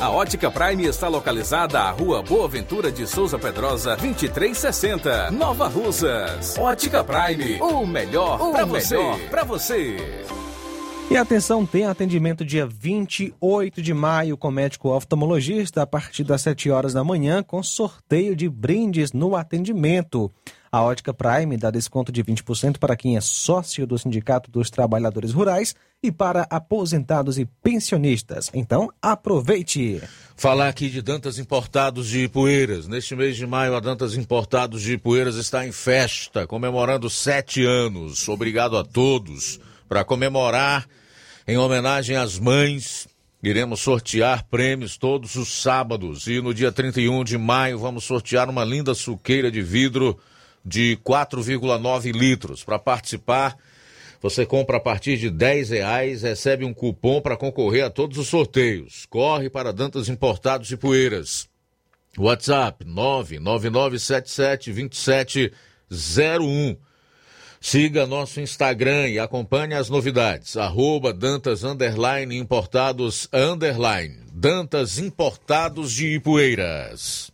A Ótica Prime está localizada à Rua Boa Ventura de Souza Pedrosa, 2360, Nova Russas. Ótica Prime, o melhor para você. Para você. E atenção, tem atendimento dia 28 de maio com médico oftalmologista a partir das 7 horas da manhã com sorteio de brindes no atendimento. A Ótica Prime dá desconto de 20% para quem é sócio do Sindicato dos Trabalhadores Rurais e para aposentados e pensionistas. Então, aproveite! Falar aqui de Dantas Importados de Ipueiras. Neste mês de maio, a Dantas Importados de Ipueiras está em festa, comemorando sete anos. Obrigado a todos. Para comemorar, em homenagem às mães, Iremos sortear prêmios todos os sábados e no dia 31 de maio vamos sortear uma linda suqueira de vidro de 4,9 litros. Para participar, você compra a partir de 10 reais, recebe um cupom para concorrer a todos os sorteios. Corre para Dantas Importados e Poeiras. WhatsApp 999772701. Siga nosso Instagram e acompanhe as novidades. Arroba Dantas Underline Importados Underline. Dantas Importados de Ipueiras.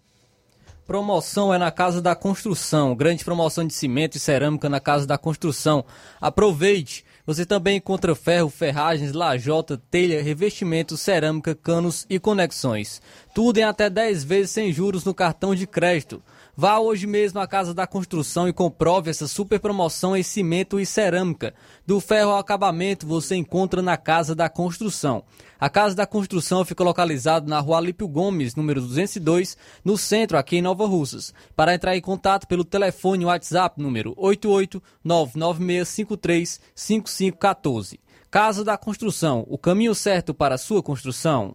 Promoção é na Casa da Construção. Grande promoção de cimento e cerâmica na Casa da Construção. Aproveite! Você também encontra ferro, ferragens, lajota, telha, revestimento, cerâmica, canos e conexões. Tudo em até 10 vezes sem juros no cartão de crédito. Vá hoje mesmo à Casa da Construção e comprove essa super promoção em cimento e cerâmica. Do ferro ao acabamento você encontra na Casa da Construção. A Casa da Construção fica localizada na Rua Alípio Gomes, número 202, no centro, aqui em Nova Russas. Para entrar em contato pelo telefone WhatsApp número 88996535514. Casa da Construção, o caminho certo para a sua construção.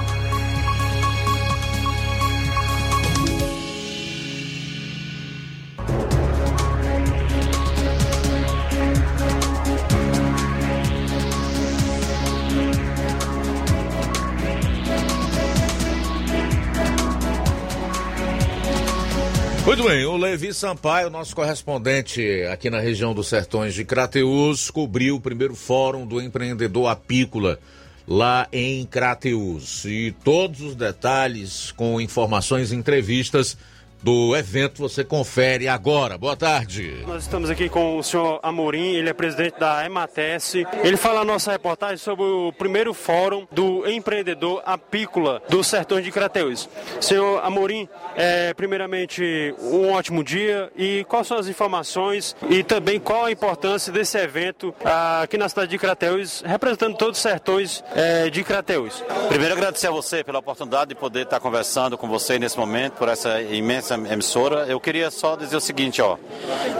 Muito bem, o Levi Sampaio, nosso correspondente aqui na região dos Sertões de Crateús, cobriu o primeiro fórum do empreendedor apícola lá em Crateús. E todos os detalhes com informações e entrevistas do evento você confere agora. Boa tarde. Nós estamos aqui com o senhor Amorim, ele é presidente da Emates. Ele fala a nossa reportagem sobre o primeiro fórum do empreendedor apícola dos sertões de Crateus. Senhor Amorim, é, primeiramente um ótimo dia e quais são as informações e também qual a importância desse evento aqui na cidade de Crateus, representando todos os sertões é, de Crateus. Primeiro agradecer a você pela oportunidade de poder estar conversando com você nesse momento, por essa imensa emissora, eu queria só dizer o seguinte, ó.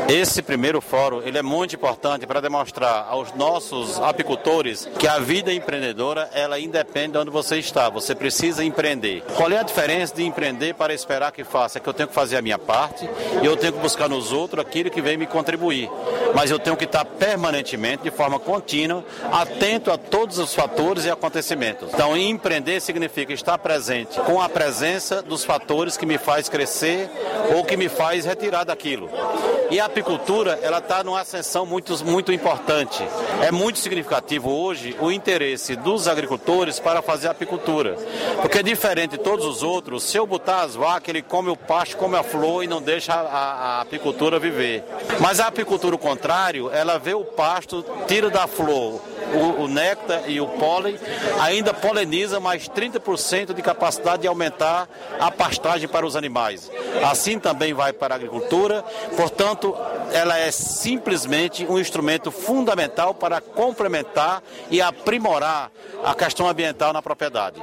Esse primeiro fórum, ele é muito importante para demonstrar aos nossos apicultores que a vida empreendedora, ela independe de onde você está. Você precisa empreender. Qual é a diferença de empreender para esperar que faça? É que eu tenho que fazer a minha parte e eu tenho que buscar nos outros aquilo que vem me contribuir. Mas eu tenho que estar permanentemente, de forma contínua, atento a todos os fatores e acontecimentos. Então, empreender significa estar presente com a presença dos fatores que me faz crescer ou que me faz retirar daquilo. E a apicultura, ela está numa ascensão muito, muito importante. É muito significativo hoje o interesse dos agricultores para fazer apicultura. Porque diferente de todos os outros, se eu botar as vacas, ele come o pasto, come a flor e não deixa a, a, a apicultura viver. Mas a apicultura, o contrário, ela vê o pasto, tira da flor o, o néctar e o pólen, ainda poleniza mais 30% de capacidade de aumentar a pastagem para os animais. Assim também vai para a agricultura, portanto, ela é simplesmente um instrumento fundamental para complementar e aprimorar a questão ambiental na propriedade.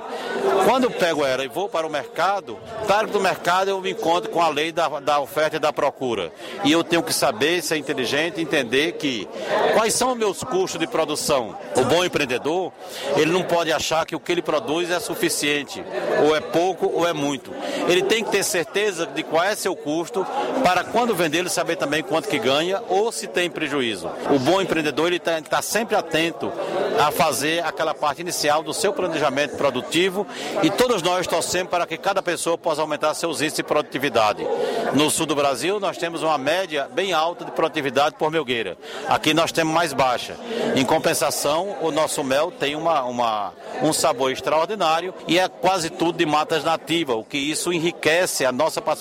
Quando eu pego ela e vou para o mercado, que no mercado eu me encontro com a lei da, da oferta e da procura. E eu tenho que saber, ser inteligente, entender que quais são os meus custos de produção. O bom empreendedor, ele não pode achar que o que ele produz é suficiente, ou é pouco ou é muito. Ele tem que ter certeza de qual é seu custo para quando vender ele saber também quanto que ganha ou se tem prejuízo. O bom empreendedor ele está tá sempre atento a fazer aquela parte inicial do seu planejamento produtivo e todos nós torcemos para que cada pessoa possa aumentar seus índices de produtividade. No sul do Brasil nós temos uma média bem alta de produtividade por melgueira. Aqui nós temos mais baixa. Em compensação, o nosso mel tem uma, uma, um sabor extraordinário e é quase tudo de matas nativas, o que isso enriquece a nossa participação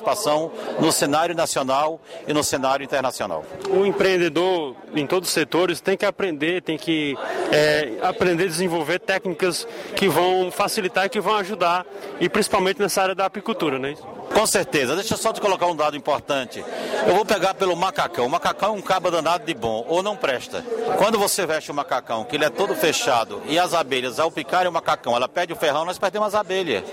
no cenário nacional e no cenário internacional. O empreendedor em todos os setores tem que aprender, tem que é, aprender a desenvolver técnicas que vão facilitar e que vão ajudar, e principalmente nessa área da apicultura, né? Com certeza. Deixa eu só te colocar um dado importante. Eu vou pegar pelo macacão. O macacão é um cabo danado de bom, ou não presta. Quando você veste o macacão, que ele é todo fechado, e as abelhas, ao picarem o macacão, ela perde o ferrão, nós perdemos as abelhas.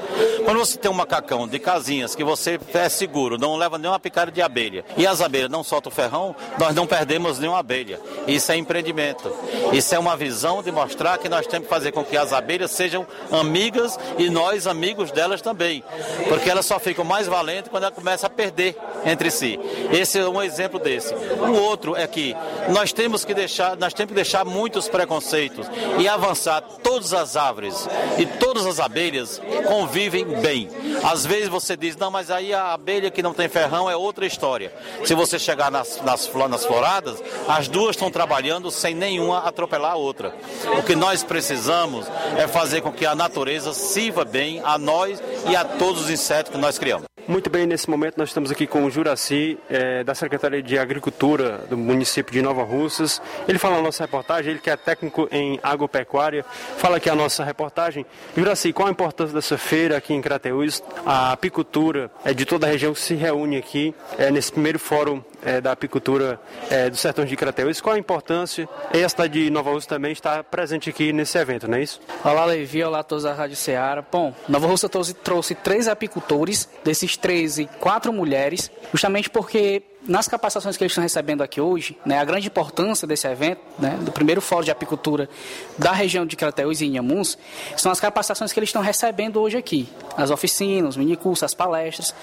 Quando você tem um macacão de casinhas, que você seguro, não leva nenhuma picada de abelha, e as abelhas não soltam o ferrão, nós não perdemos nenhuma abelha. Isso é empreendimento. Isso é uma visão de mostrar que nós temos que fazer com que as abelhas sejam amigas e nós amigos delas também. Porque elas só ficam mais valentes quando ela começa a perder entre si. Esse é um exemplo desse. Um outro é que nós temos que deixar, nós temos que deixar muitos preconceitos e avançar todas as árvores e todas as abelhas convivem bem. Às vezes você diz, não, mas aí a abelha que não tem ferrão é outra história. Se você chegar nas, nas, nas floradas, as duas estão trabalhando sem nenhuma atropelar a outra. O que nós precisamos é fazer com que a natureza sirva bem a nós e a todos os insetos que nós criamos. Muito bem, nesse momento nós estamos aqui com o Juraci, é, da Secretaria de Agricultura do município de Nova Russas. Ele fala a nossa reportagem, ele que é técnico em agropecuária, fala aqui a nossa reportagem. Juraci, qual a importância dessa feira aqui em Crateús? A apicultura é, de toda a região se reúne aqui é, nesse primeiro fórum é, da apicultura é, do sertão de Crateús. Qual a importância? E a cidade de Nova Russa também está presente aqui nesse evento, não é isso? Olá, Levi. Olá a todos da Rádio Ceará. Bom, Nova Russa trouxe, trouxe três apicultores, desses três e quatro mulheres, justamente porque nas capacitações que eles estão recebendo aqui hoje, né, a grande importância desse evento, né, do primeiro fórum de apicultura da região de Crateús e Inhamuns, são as capacitações que eles estão recebendo hoje aqui, as oficinas, os minicursos, as palestras,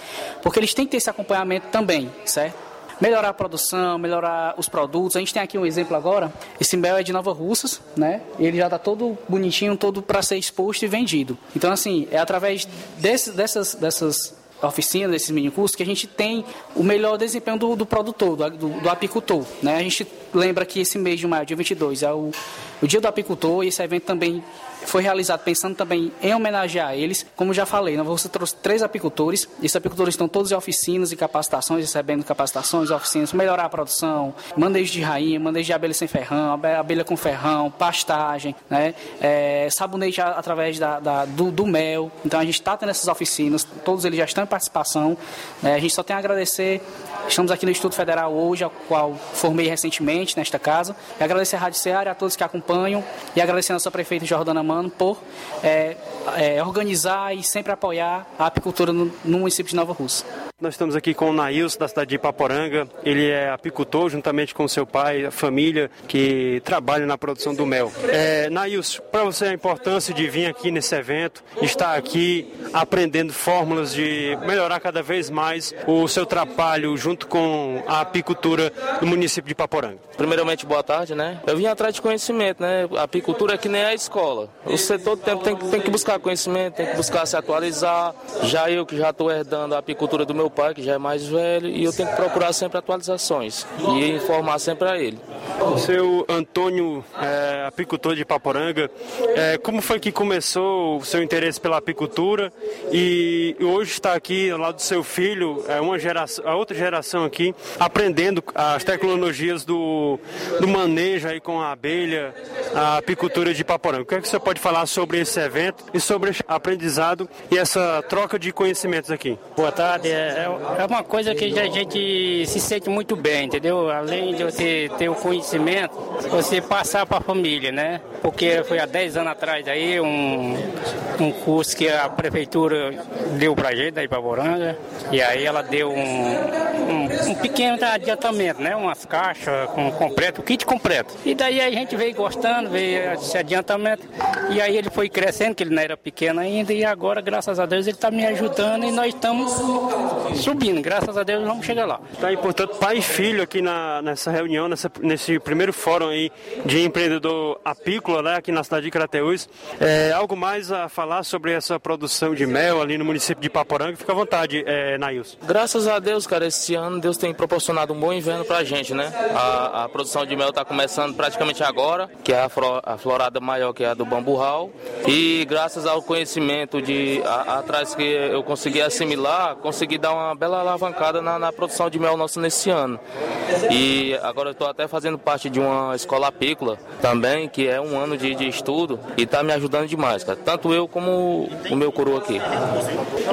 porque eles têm que ter esse acompanhamento também, certo? melhorar a produção, melhorar os produtos. A gente tem aqui um exemplo agora. Esse mel é de Nova Russas, né? Ele já está todo bonitinho, todo para ser exposto e vendido. Então, assim, é através desse, dessas, dessas oficinas, desses mini cursos, que a gente tem o melhor desempenho do, do produtor, do, do, do, apicultor. Né? A gente lembra que esse mês de maio, dia 22, é o, o dia do apicultor, e esse evento também foi realizado pensando também em homenagear eles. Como já falei, né, você trouxe três apicultores. Esses apicultores estão todos em oficinas e capacitações, recebendo capacitações, oficinas, melhorar a produção, manejo de rainha, manejo de abelha sem ferrão, abelha com ferrão, pastagem, né, é, sabonete através da, da do, do, mel. Então a gente está tendo essas oficinas, todos eles já estão em participação. Né, a gente só tem a agradecer. Estamos aqui no Instituto Federal hoje, ao qual formei recentemente nesta casa. E agradecer a Rádio Ceará a todos que acompanham. E agradecer a nossa prefeita Jordana Mano por é, é, organizar e sempre apoiar a apicultura no, no município de Nova Rússia. Nós estamos aqui com o Nails, da cidade de Ipaporanga. Ele é apicultor, juntamente com seu pai, a família, que trabalha na produção do mel. É, Nails, para você a importância de vir aqui nesse evento, estar aqui aprendendo fórmulas de melhorar cada vez mais o seu trabalho junto com a apicultura do município de Ipaporanga. Primeiramente, boa tarde, né? Eu vim atrás de conhecimento, né? A apicultura é que nem a escola. Você todo tempo tem, tem que buscar conhecimento, tem que buscar se atualizar. Já eu que já estou herdando a apicultura do meu pai, que já é mais velho, e eu tenho que procurar sempre atualizações e informar sempre a ele. O seu Antônio, é, apicultor de Paporanga, é, como foi que começou o seu interesse pela apicultura e hoje está aqui ao lado do seu filho, é uma geração, a outra geração aqui, aprendendo as tecnologias do, do manejo aí com a abelha, a apicultura de Paporanga. O que, é que você pode falar sobre esse evento e sobre esse aprendizado e essa troca de conhecimentos aqui? Boa tarde. É, é uma coisa que a gente se sente muito bem, entendeu? Além de você ter o conhecimento, você passar para a família, né? Porque foi há 10 anos atrás aí um, um curso que a prefeitura deu pra gente aí para Boranga e aí ela deu um, um, um pequeno adiantamento, né? Umas caixas com completo, kit completo. E daí a gente veio gostando, veio esse adiantamento e aí ele foi crescendo, que ele não era pequeno ainda e agora, graças a Deus, ele está me ajudando e nós estamos subindo. Graças a Deus, vamos chegar lá. Tá aí, portanto, pai e filho aqui na, nessa reunião, nessa, nesse primeiro fórum aí de empreendedor apícola, né, aqui na cidade de Crateús. É, algo mais a falar sobre essa produção de mel ali no município de Paporanga? Fica à vontade, é, Nails. Graças a Deus, cara, esse ano Deus tem proporcionado um bom inverno pra gente, né? A, a produção de mel está começando praticamente agora, que é a, fro, a florada maior que é a do bamburral. E graças ao conhecimento de a, atrás que eu consegui assimilar, consegui dar uma bela alavancada na, na produção de mel nossa nesse ano. E agora eu estou até fazendo parte de uma escola apícola também, que é um ano de, de estudo e está me ajudando demais, cara. Tanto eu como o meu coroa aqui.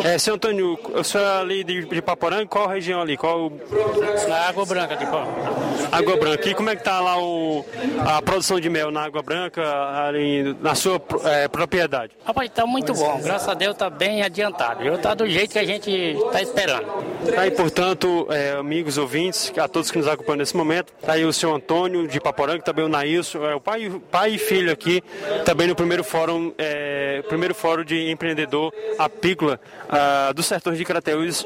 É, seu Antônio, o senhor é ali de, de Paporanga, qual região ali? Qual... Na Água Branca de Pau. Água Branca. E como é que tá lá o, a produção de mel na Água Branca, ali na sua é, propriedade? Rapaz, tá muito bom. Graças a Deus tá bem adiantado. Eu tá do jeito que a gente está esperando. Tá aí, portanto, é, amigos ouvintes, a todos que nos acompanham nesse momento, tá aí o seu Antônio de Paporanga, também o Nailson, é, o pai, pai e filho aqui, também no primeiro fórum, é, primeiro fórum de empreendedor apícola ah, do setor de Crateús,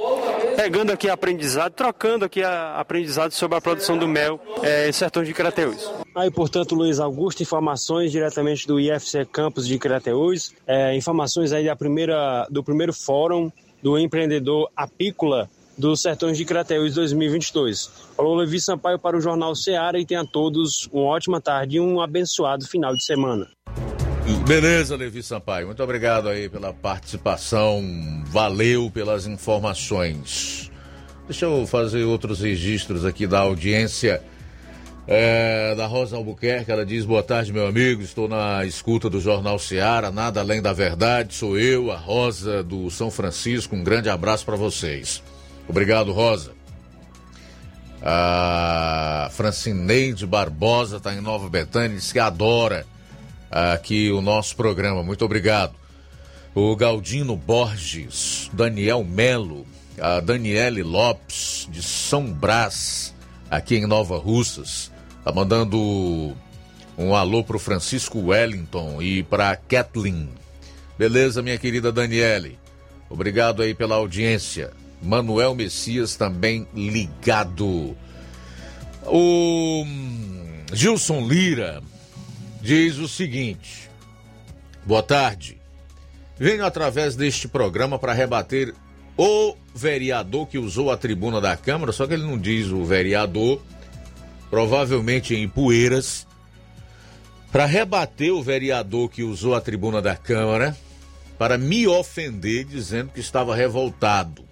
pegando aqui aprendizado, trocando aqui a, aprendizado sobre a produção do mel é, em setor de Crateús. Aí, portanto, Luiz Augusto, informações diretamente do IFC Campus de Crateús, é, informações aí da primeira, do primeiro fórum do empreendedor apícola dos Sertões de Crateús 2022. Falou Levi Sampaio para o Jornal Ceará e tenha a todos uma ótima tarde e um abençoado final de semana. Beleza, Levi Sampaio. Muito obrigado aí pela participação. Valeu pelas informações. Deixa eu fazer outros registros aqui da audiência. É, da Rosa Albuquerque, ela diz: Boa tarde, meu amigo. Estou na escuta do Jornal Seara, nada além da verdade. Sou eu, a Rosa do São Francisco. Um grande abraço para vocês. Obrigado, Rosa. A Francineide Barbosa está em Nova Betânia, diz que adora aqui o nosso programa. Muito obrigado. O Galdino Borges, Daniel Melo, a Daniele Lopes, de São Brás, aqui em Nova Russas. Tá mandando um alô pro Francisco Wellington e pra Kathleen. Beleza, minha querida Daniele? Obrigado aí pela audiência. Manuel Messias também ligado. O Gilson Lira diz o seguinte: Boa tarde. Venho através deste programa para rebater o vereador que usou a tribuna da Câmara, só que ele não diz o vereador, provavelmente em Poeiras, para rebater o vereador que usou a tribuna da Câmara para me ofender dizendo que estava revoltado.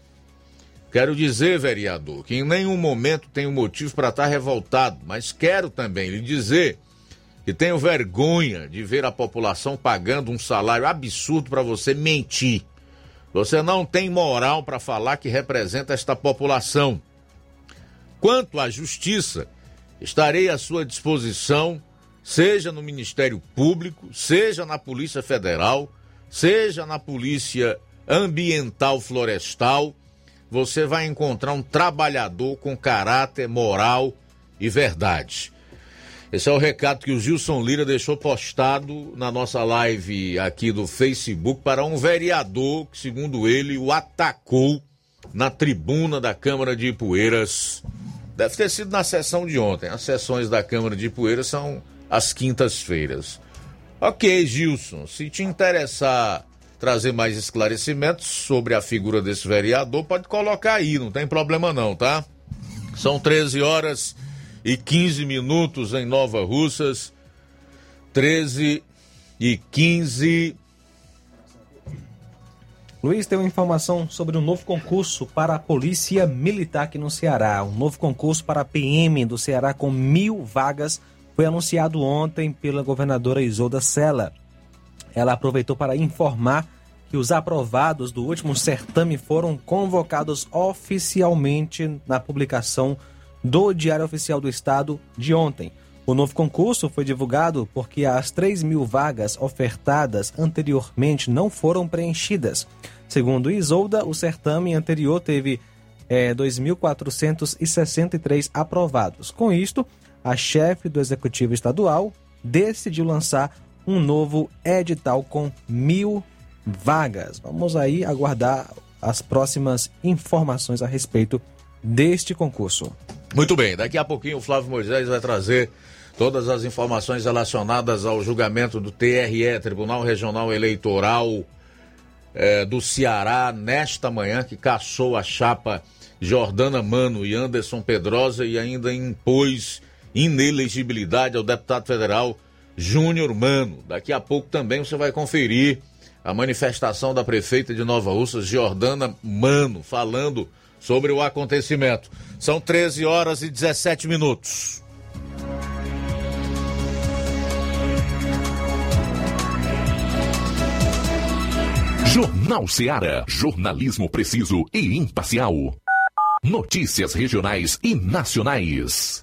Quero dizer, vereador, que em nenhum momento tenho motivo para estar revoltado, mas quero também lhe dizer que tenho vergonha de ver a população pagando um salário absurdo para você mentir. Você não tem moral para falar que representa esta população. Quanto à justiça, estarei à sua disposição, seja no Ministério Público, seja na Polícia Federal, seja na Polícia Ambiental Florestal você vai encontrar um trabalhador com caráter, moral e verdade. Esse é o recado que o Gilson Lira deixou postado na nossa live aqui do Facebook para um vereador que, segundo ele, o atacou na tribuna da Câmara de Ipueiras. Deve ter sido na sessão de ontem. As sessões da Câmara de Ipueiras são às quintas-feiras. Ok, Gilson, se te interessar trazer mais esclarecimentos sobre a figura desse vereador, pode colocar aí, não tem problema não, tá? São 13 horas e 15 minutos em Nova Russas. 13 e 15. Luiz, tem uma informação sobre um novo concurso para a Polícia Militar aqui no Ceará. Um novo concurso para a PM do Ceará com mil vagas foi anunciado ontem pela governadora Isolda Sela. Ela aproveitou para informar que os aprovados do último certame foram convocados oficialmente na publicação do Diário Oficial do Estado de ontem. O novo concurso foi divulgado porque as 3 mil vagas ofertadas anteriormente não foram preenchidas. Segundo Isolda, o certame anterior teve é, 2.463 aprovados. Com isto, a chefe do Executivo Estadual decidiu lançar um novo edital com mil vagas. Vamos aí aguardar as próximas informações a respeito deste concurso. Muito bem, daqui a pouquinho o Flávio Moisés vai trazer todas as informações relacionadas ao julgamento do TRE, Tribunal Regional Eleitoral eh, do Ceará, nesta manhã, que caçou a chapa Jordana Mano e Anderson Pedrosa e ainda impôs inelegibilidade ao deputado federal Júnior Mano. Daqui a pouco também você vai conferir a manifestação da prefeita de Nova Russas, Jordana Mano, falando sobre o acontecimento. São 13 horas e 17 minutos. Jornal Ceará, jornalismo preciso e imparcial. Notícias regionais e nacionais.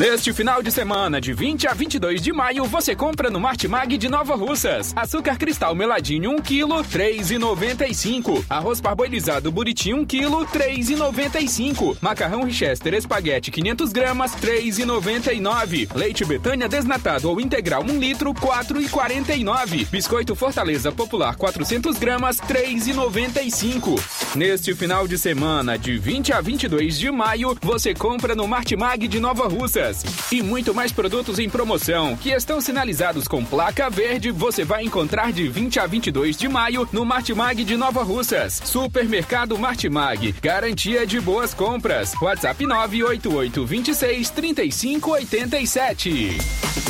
Neste final de semana, de 20 a 22 de maio, você compra no Martimag de Nova Russas. Açúcar cristal meladinho 1 kg, 3,95. Arroz parboilizado buriti 1 kg, 3,95. Macarrão Richester espaguete 500 gramas, 3,99. Leite Betânia desnatado ou integral 1 litro, 4,49. Biscoito Fortaleza Popular 400 gramas, 3,95. Neste final de semana, de 20 a 22 de maio, você compra no Martimag de Nova Russas. E muito mais produtos em promoção que estão sinalizados com placa verde você vai encontrar de 20 a 22 de maio no Martimag de Nova Russas. Supermercado Martimag, garantia de boas compras. WhatsApp 988 26 35 87.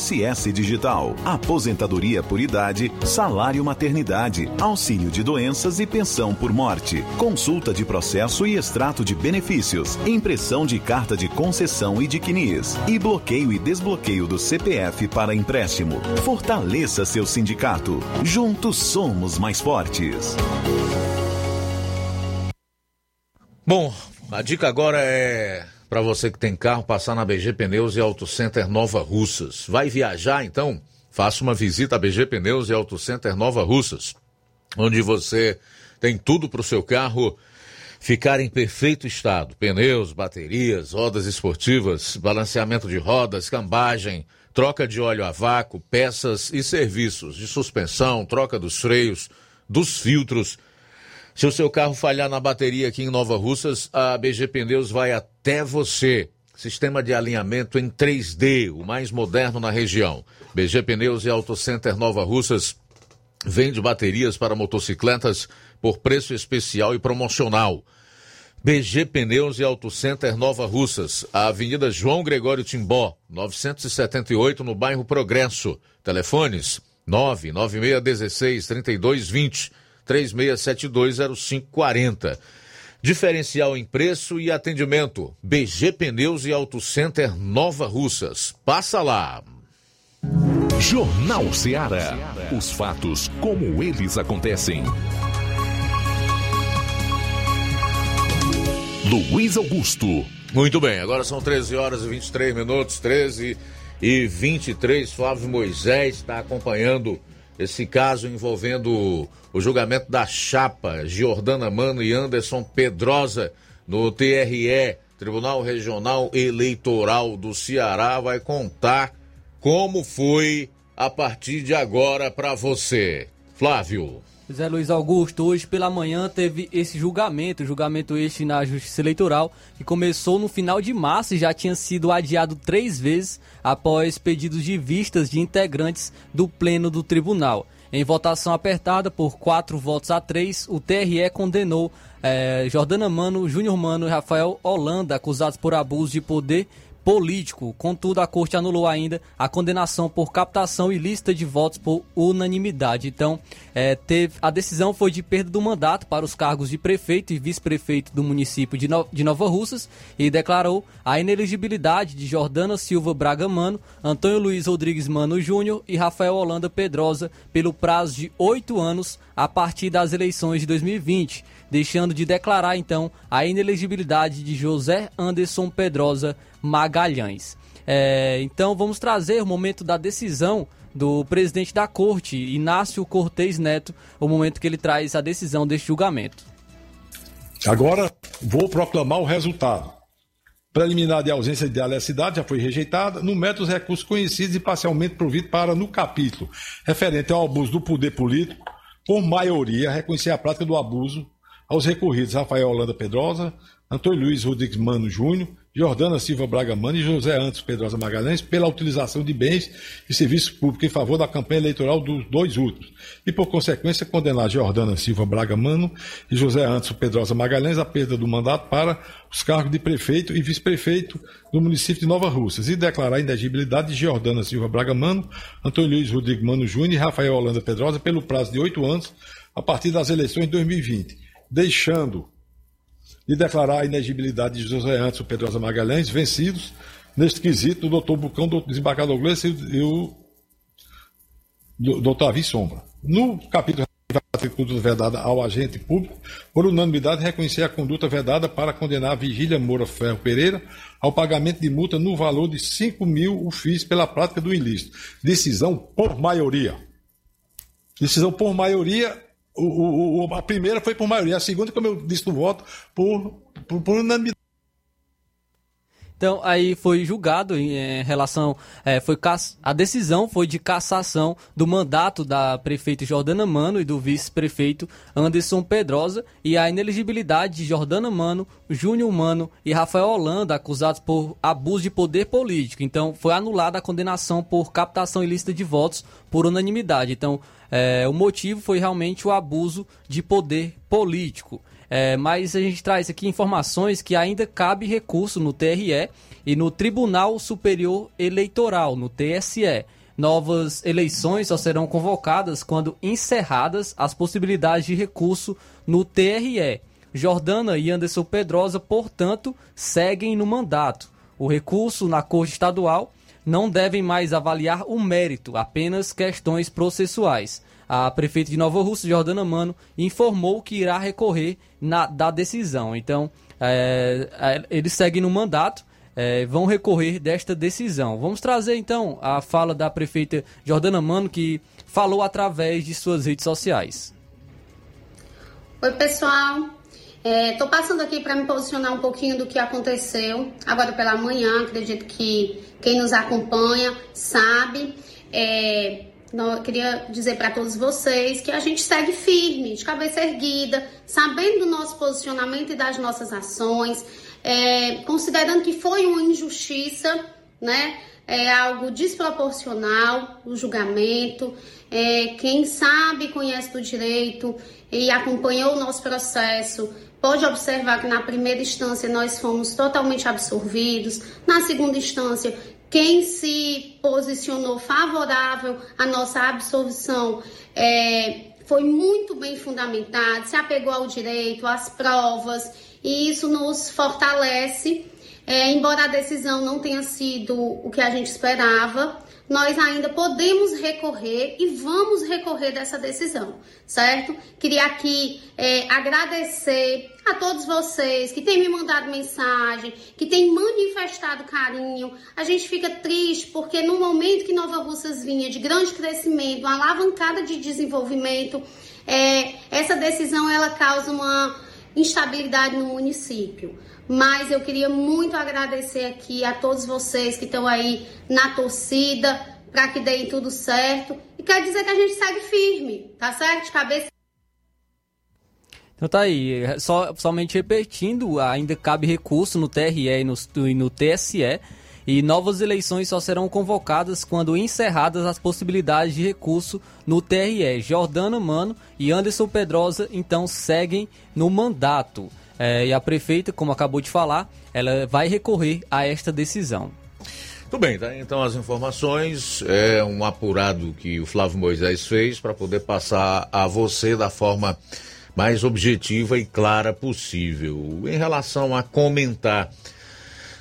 INSS Digital, aposentadoria por idade, salário maternidade, auxílio de doenças e pensão por morte, consulta de processo e extrato de benefícios, impressão de carta de concessão e de CNIS, e bloqueio e desbloqueio do CPF para empréstimo. Fortaleça seu sindicato. Juntos somos mais fortes. Bom, a dica agora é para você que tem carro passar na BG Pneus e Auto Center Nova Russas. Vai viajar então? Faça uma visita à BG Pneus e Auto Center Nova Russas, onde você tem tudo para o seu carro ficar em perfeito estado: pneus, baterias, rodas esportivas, balanceamento de rodas, cambagem, troca de óleo a vácuo, peças e serviços de suspensão, troca dos freios, dos filtros se o seu carro falhar na bateria aqui em Nova Russas, a BG Pneus vai até você. Sistema de alinhamento em 3D, o mais moderno na região. BG Pneus e Auto Center Nova Russas vende baterias para motocicletas por preço especial e promocional. BG Pneus e Auto Center Nova Russas, a Avenida João Gregório Timbó, 978, no bairro Progresso. Telefones 99616 3220 36720540. Diferencial em preço e atendimento. BG Pneus e Auto Center Nova Russas. Passa lá. Jornal Ceará. Os fatos como eles acontecem. Luiz Augusto. Muito bem, agora são 13 horas e 23 minutos, 13 e 23. Flávio Moisés está acompanhando esse caso envolvendo o julgamento da chapa Giordana Mano e Anderson Pedrosa no TRE, Tribunal Regional Eleitoral do Ceará, vai contar como foi a partir de agora para você. Flávio. José Luiz Augusto, hoje pela manhã teve esse julgamento, julgamento este na Justiça Eleitoral, que começou no final de março e já tinha sido adiado três vezes após pedidos de vistas de integrantes do Pleno do Tribunal. Em votação apertada por quatro votos a três, o TRE condenou eh, Jordana Mano, Júnior Mano e Rafael Holanda, acusados por abuso de poder político. Contudo, a corte anulou ainda a condenação por captação ilícita de votos por unanimidade. Então, é, teve, a decisão foi de perda do mandato para os cargos de prefeito e vice-prefeito do município de, no, de Nova Russas e declarou a ineligibilidade de Jordana Silva Braga Mano, Antônio Luiz Rodrigues Mano Júnior e Rafael Holanda Pedrosa pelo prazo de oito anos a partir das eleições de 2020, deixando de declarar então a inelegibilidade de José Anderson Pedrosa Magalhães. É, então vamos trazer o momento da decisão do presidente da corte, Inácio Cortez Neto, o momento que ele traz a decisão deste julgamento. Agora vou proclamar o resultado. Preliminar de ausência de alessidade já foi rejeitada. No método, os recursos conhecidos e parcialmente providos para, no capítulo referente ao abuso do poder político, por maioria, reconhecer a prática do abuso aos recorridos Rafael Holanda Pedrosa, Antônio Luiz Rodrigues Mano Júnior, Jordana Silva Braga Mano e José Antes Pedrosa Magalhães pela utilização de bens e serviços públicos em favor da campanha eleitoral dos dois últimos. E, por consequência, condenar Jordana Silva Braga Mano e José Antes Pedrosa Magalhães à perda do mandato para os cargos de prefeito e vice-prefeito do município de Nova Russas e declarar a inegibilidade de Jordana Silva Braga Mano, Antônio Luiz Rodrigues Mano Júnior e Rafael Holanda Pedrosa pelo prazo de oito anos a partir das eleições de 2020, deixando de declarar a inegibilidade de José Anderson Pedrosa Magalhães, vencidos neste quesito do doutor Bucão, do desembargador Gleice e o doutor Avi Sombra. No capítulo de conduta vedada ao agente público, por unanimidade, reconhecer a conduta vedada para condenar Vigília Moura Ferro Pereira ao pagamento de multa no valor de 5 mil UFIs pela prática do ilícito. Decisão por maioria. Decisão por maioria. O, o, a primeira foi por maioria, a segunda, como eu disse no voto, por, por, por unanimidade. Então, aí foi julgado em, em relação. É, foi a decisão foi de cassação do mandato da prefeita Jordana Mano e do vice-prefeito Anderson Pedrosa e a ineligibilidade de Jordana Mano, Júnior Mano e Rafael Holanda, acusados por abuso de poder político. Então, foi anulada a condenação por captação ilícita de votos por unanimidade. Então, é, o motivo foi realmente o abuso de poder político. É, mas a gente traz aqui informações que ainda cabe recurso no TRE e no Tribunal Superior Eleitoral, no TSE. Novas eleições só serão convocadas quando encerradas as possibilidades de recurso no TRE. Jordana e Anderson Pedrosa, portanto, seguem no mandato. O recurso na Corte Estadual não devem mais avaliar o mérito, apenas questões processuais. A prefeita de Nova Rússia, Jordana Mano, informou que irá recorrer na, da decisão. Então, é, é, eles seguem no mandato, é, vão recorrer desta decisão. Vamos trazer então a fala da prefeita Jordana Mano, que falou através de suas redes sociais. Oi, pessoal. Estou é, passando aqui para me posicionar um pouquinho do que aconteceu agora pela manhã. Acredito que quem nos acompanha sabe. É, eu queria dizer para todos vocês que a gente segue firme, de cabeça erguida, sabendo do nosso posicionamento e das nossas ações, é, considerando que foi uma injustiça, né? É algo desproporcional o julgamento. É, quem sabe, conhece do direito e acompanhou o nosso processo, pode observar que na primeira instância nós fomos totalmente absorvidos, na segunda instância quem se posicionou favorável à nossa absorção é, foi muito bem fundamentado, se apegou ao direito, às provas, e isso nos fortalece. É, embora a decisão não tenha sido o que a gente esperava, nós ainda podemos recorrer e vamos recorrer dessa decisão, certo? Queria aqui é, agradecer a todos vocês que têm me mandado mensagem, que têm manifestado carinho. A gente fica triste porque no momento que Nova Russas vinha de grande crescimento, alavancada de desenvolvimento, é, essa decisão ela causa uma instabilidade no município. Mas eu queria muito agradecer aqui a todos vocês que estão aí na torcida para que deem tudo certo. E quer dizer que a gente segue firme, tá certo? De cabeça. Então tá aí, só, somente repetindo, ainda cabe recurso no TRE e no, e no TSE e novas eleições só serão convocadas quando encerradas as possibilidades de recurso no TRE. Jordana Mano e Anderson Pedrosa então seguem no mandato. É, e a prefeita, como acabou de falar, ela vai recorrer a esta decisão. Tudo bem, tá? Então as informações é um apurado que o Flávio Moisés fez para poder passar a você da forma mais objetiva e clara possível. Em relação a comentar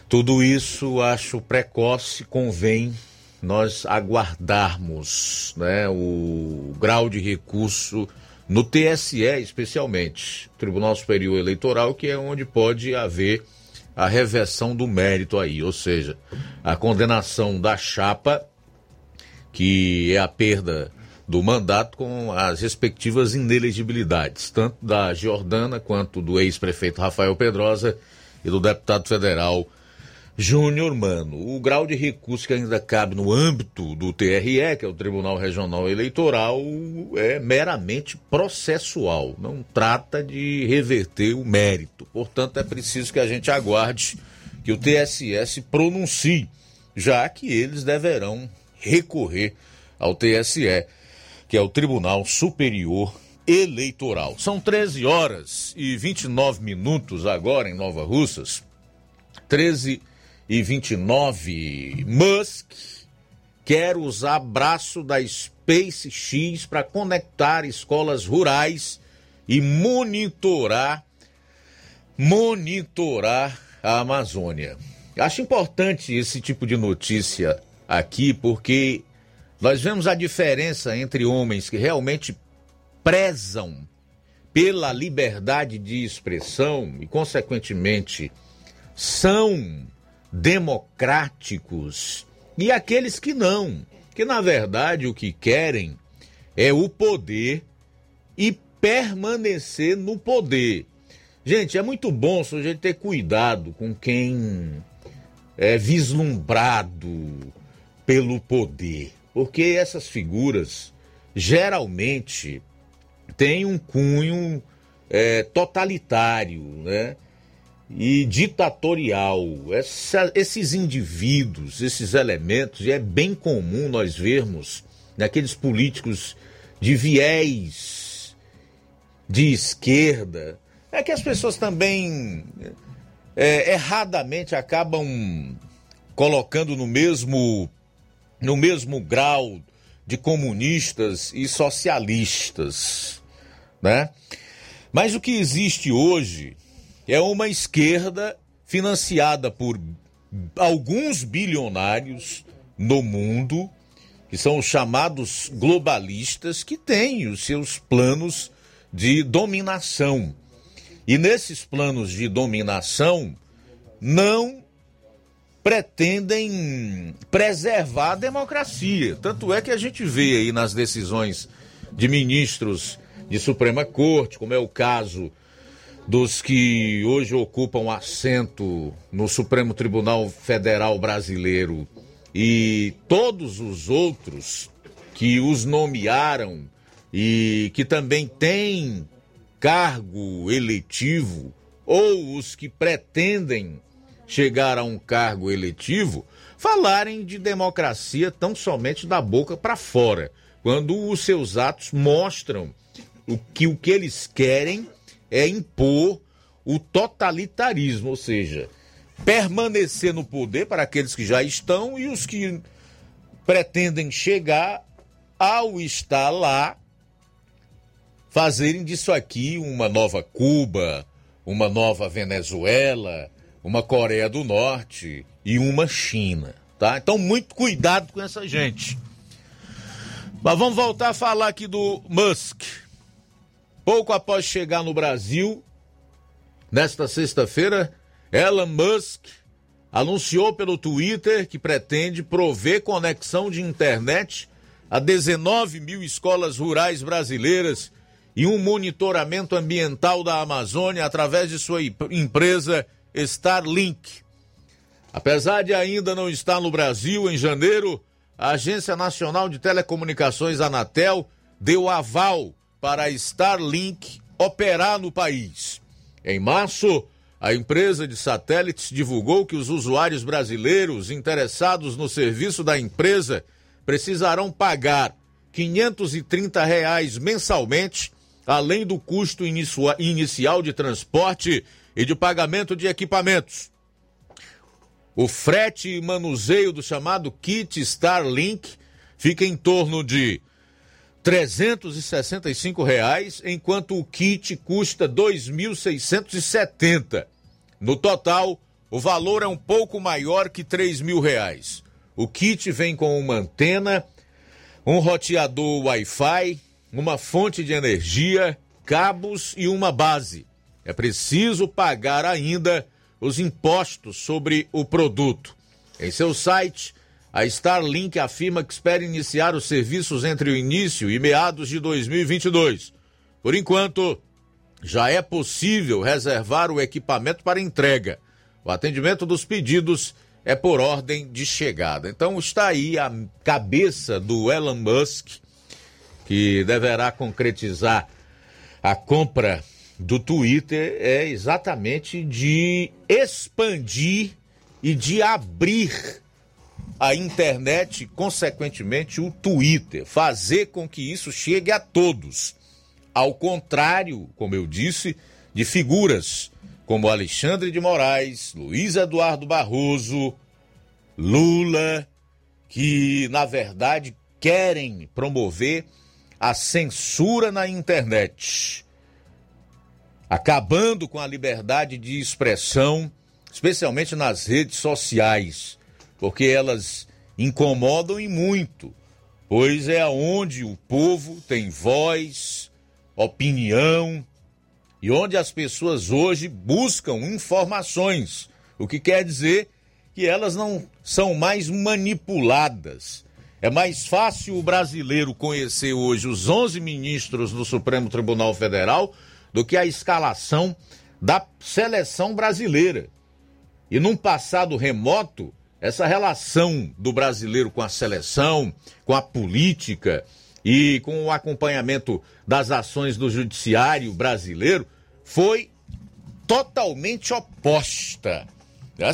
tudo isso, acho precoce, convém nós aguardarmos né, o grau de recurso no TSE, especialmente, Tribunal Superior Eleitoral, que é onde pode haver a reversão do mérito aí, ou seja, a condenação da chapa, que é a perda do mandato com as respectivas inelegibilidades, tanto da Jordana quanto do ex-prefeito Rafael Pedrosa e do deputado federal Júnior Mano. O grau de recurso que ainda cabe no âmbito do TRE, que é o Tribunal Regional Eleitoral, é meramente processual, não trata de reverter o mérito. Portanto, é preciso que a gente aguarde que o TSE se pronuncie, já que eles deverão recorrer ao TSE, que é o Tribunal Superior Eleitoral. São 13 horas e 29 minutos agora em Nova Russas. 13 e 29, Musk quer usar braço da SpaceX para conectar escolas rurais e monitorar monitorar a Amazônia. Acho importante esse tipo de notícia aqui porque nós vemos a diferença entre homens que realmente prezam pela liberdade de expressão e, consequentemente, são democráticos e aqueles que não, que na verdade o que querem é o poder e permanecer no poder. Gente, é muito bom a gente ter cuidado com quem é vislumbrado pelo poder, porque essas figuras geralmente têm um cunho é, totalitário, né? E ditatorial. Essa, esses indivíduos, esses elementos, e é bem comum nós vermos naqueles políticos de viés de esquerda, é que as pessoas também é, erradamente acabam colocando no mesmo no mesmo grau de comunistas e socialistas, né? Mas o que existe hoje é uma esquerda financiada por alguns bilionários no mundo, que são os chamados globalistas, que têm os seus planos de dominação. E nesses planos de dominação não pretendem preservar a democracia. Tanto é que a gente vê aí nas decisões de ministros de Suprema Corte, como é o caso dos que hoje ocupam assento no Supremo Tribunal Federal Brasileiro e todos os outros que os nomearam e que também têm cargo eletivo ou os que pretendem chegar a um cargo eletivo falarem de democracia tão somente da boca para fora, quando os seus atos mostram o que o que eles querem é impor o totalitarismo, ou seja, permanecer no poder para aqueles que já estão e os que pretendem chegar ao estar lá fazerem disso aqui uma nova Cuba, uma nova Venezuela, uma Coreia do Norte e uma China, tá? Então muito cuidado com essa gente. Mas vamos voltar a falar aqui do Musk. Pouco após chegar no Brasil, nesta sexta-feira, Elon Musk anunciou pelo Twitter que pretende prover conexão de internet a 19 mil escolas rurais brasileiras e um monitoramento ambiental da Amazônia através de sua empresa Starlink. Apesar de ainda não estar no Brasil, em janeiro, a Agência Nacional de Telecomunicações Anatel deu aval para a Starlink operar no país. Em março, a empresa de satélites divulgou que os usuários brasileiros interessados no serviço da empresa precisarão pagar 530 reais mensalmente, além do custo inicial de transporte e de pagamento de equipamentos. O frete e manuseio do chamado kit Starlink fica em torno de 365 reais, enquanto o kit custa R$ 2.670. No total, o valor é um pouco maior que R$ reais. O kit vem com uma antena, um roteador Wi-Fi, uma fonte de energia, cabos e uma base. É preciso pagar ainda os impostos sobre o produto. Em seu site, a Starlink afirma que espera iniciar os serviços entre o início e meados de 2022. Por enquanto, já é possível reservar o equipamento para entrega. O atendimento dos pedidos é por ordem de chegada. Então está aí a cabeça do Elon Musk, que deverá concretizar a compra do Twitter é exatamente de expandir e de abrir a internet, consequentemente o Twitter, fazer com que isso chegue a todos. Ao contrário, como eu disse, de figuras como Alexandre de Moraes, Luiz Eduardo Barroso, Lula, que na verdade querem promover a censura na internet acabando com a liberdade de expressão, especialmente nas redes sociais, porque elas incomodam e muito, pois é onde o povo tem voz, opinião e onde as pessoas hoje buscam informações, o que quer dizer que elas não são mais manipuladas. É mais fácil o brasileiro conhecer hoje os 11 ministros do Supremo Tribunal Federal do que a escalação da seleção brasileira. E num passado remoto, essa relação do brasileiro com a seleção, com a política e com o acompanhamento das ações do judiciário brasileiro foi totalmente oposta.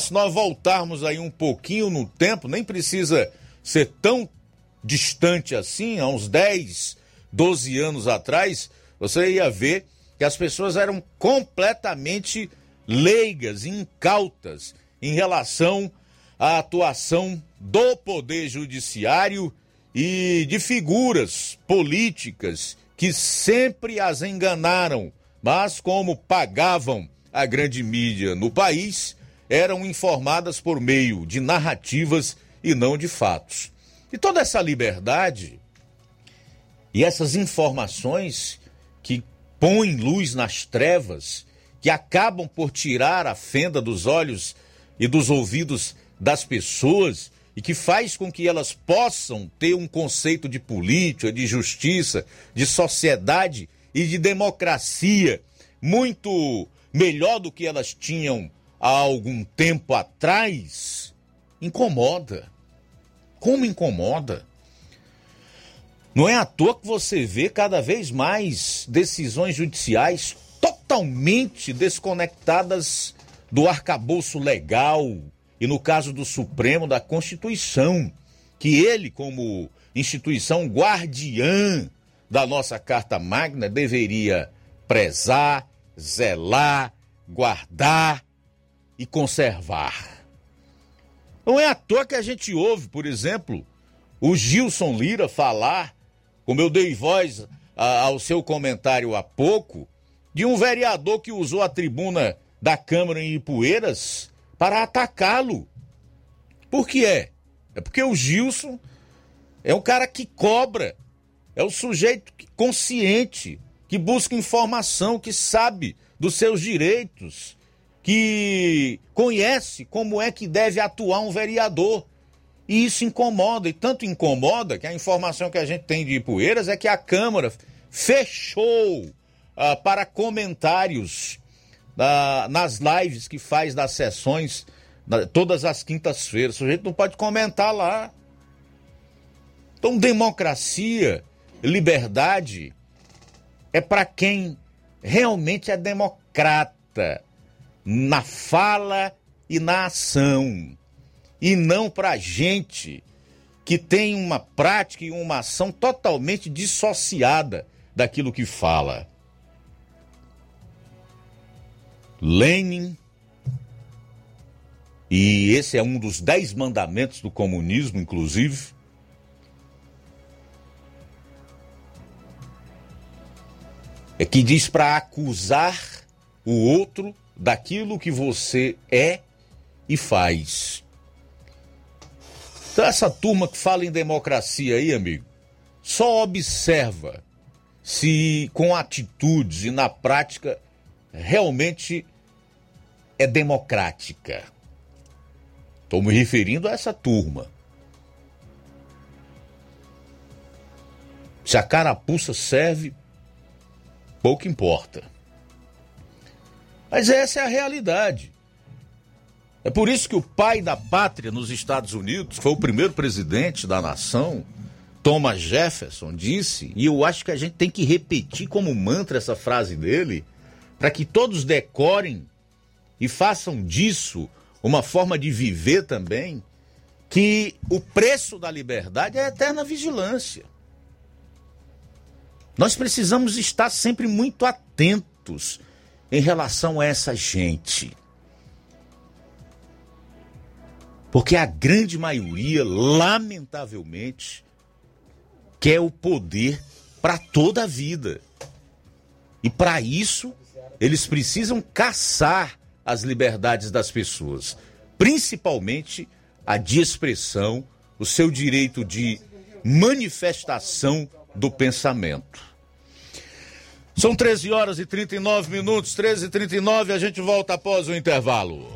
Se nós voltarmos aí um pouquinho no tempo, nem precisa ser tão distante assim, há uns 10, 12 anos atrás, você ia ver que as pessoas eram completamente leigas, incautas em relação à atuação do Poder Judiciário e de figuras políticas que sempre as enganaram, mas como pagavam a grande mídia no país, eram informadas por meio de narrativas e não de fatos. E toda essa liberdade e essas informações que põem luz nas trevas, que acabam por tirar a fenda dos olhos e dos ouvidos das pessoas e que faz com que elas possam ter um conceito de política, de justiça, de sociedade e de democracia muito melhor do que elas tinham há algum tempo atrás, incomoda. Como incomoda? Não é à toa que você vê cada vez mais decisões judiciais totalmente desconectadas do arcabouço legal e, no caso do Supremo, da Constituição, que ele, como instituição guardiã da nossa Carta Magna, deveria prezar, zelar, guardar e conservar. Não é à toa que a gente ouve, por exemplo, o Gilson Lira falar como eu dei voz a, ao seu comentário há pouco, de um vereador que usou a tribuna da Câmara em Ipueiras para atacá-lo. Por que é? É porque o Gilson é um cara que cobra, é o sujeito consciente, que busca informação, que sabe dos seus direitos, que conhece como é que deve atuar um vereador. E isso incomoda, e tanto incomoda que a informação que a gente tem de Ipueiras é que a Câmara fechou ah, para comentários ah, nas lives que faz das sessões todas as quintas-feiras. O sujeito não pode comentar lá. Então, democracia, liberdade é para quem realmente é democrata na fala e na ação e não para gente que tem uma prática e uma ação totalmente dissociada daquilo que fala. Lenin, e esse é um dos dez mandamentos do comunismo, inclusive, é que diz para acusar o outro daquilo que você é e faz. Então, essa turma que fala em democracia aí, amigo, só observa se com atitudes e na prática realmente é democrática. Estou me referindo a essa turma. Se a carapuça serve, pouco importa. Mas essa é a realidade. É por isso que o pai da pátria nos Estados Unidos, foi o primeiro presidente da nação, Thomas Jefferson, disse, e eu acho que a gente tem que repetir como mantra essa frase dele, para que todos decorem e façam disso uma forma de viver também, que o preço da liberdade é a eterna vigilância. Nós precisamos estar sempre muito atentos em relação a essa gente. Porque a grande maioria, lamentavelmente, quer o poder para toda a vida. E para isso, eles precisam caçar as liberdades das pessoas, principalmente a de expressão, o seu direito de manifestação do pensamento. São 13 horas e 39 minutos, 13 e 39 a gente volta após o intervalo.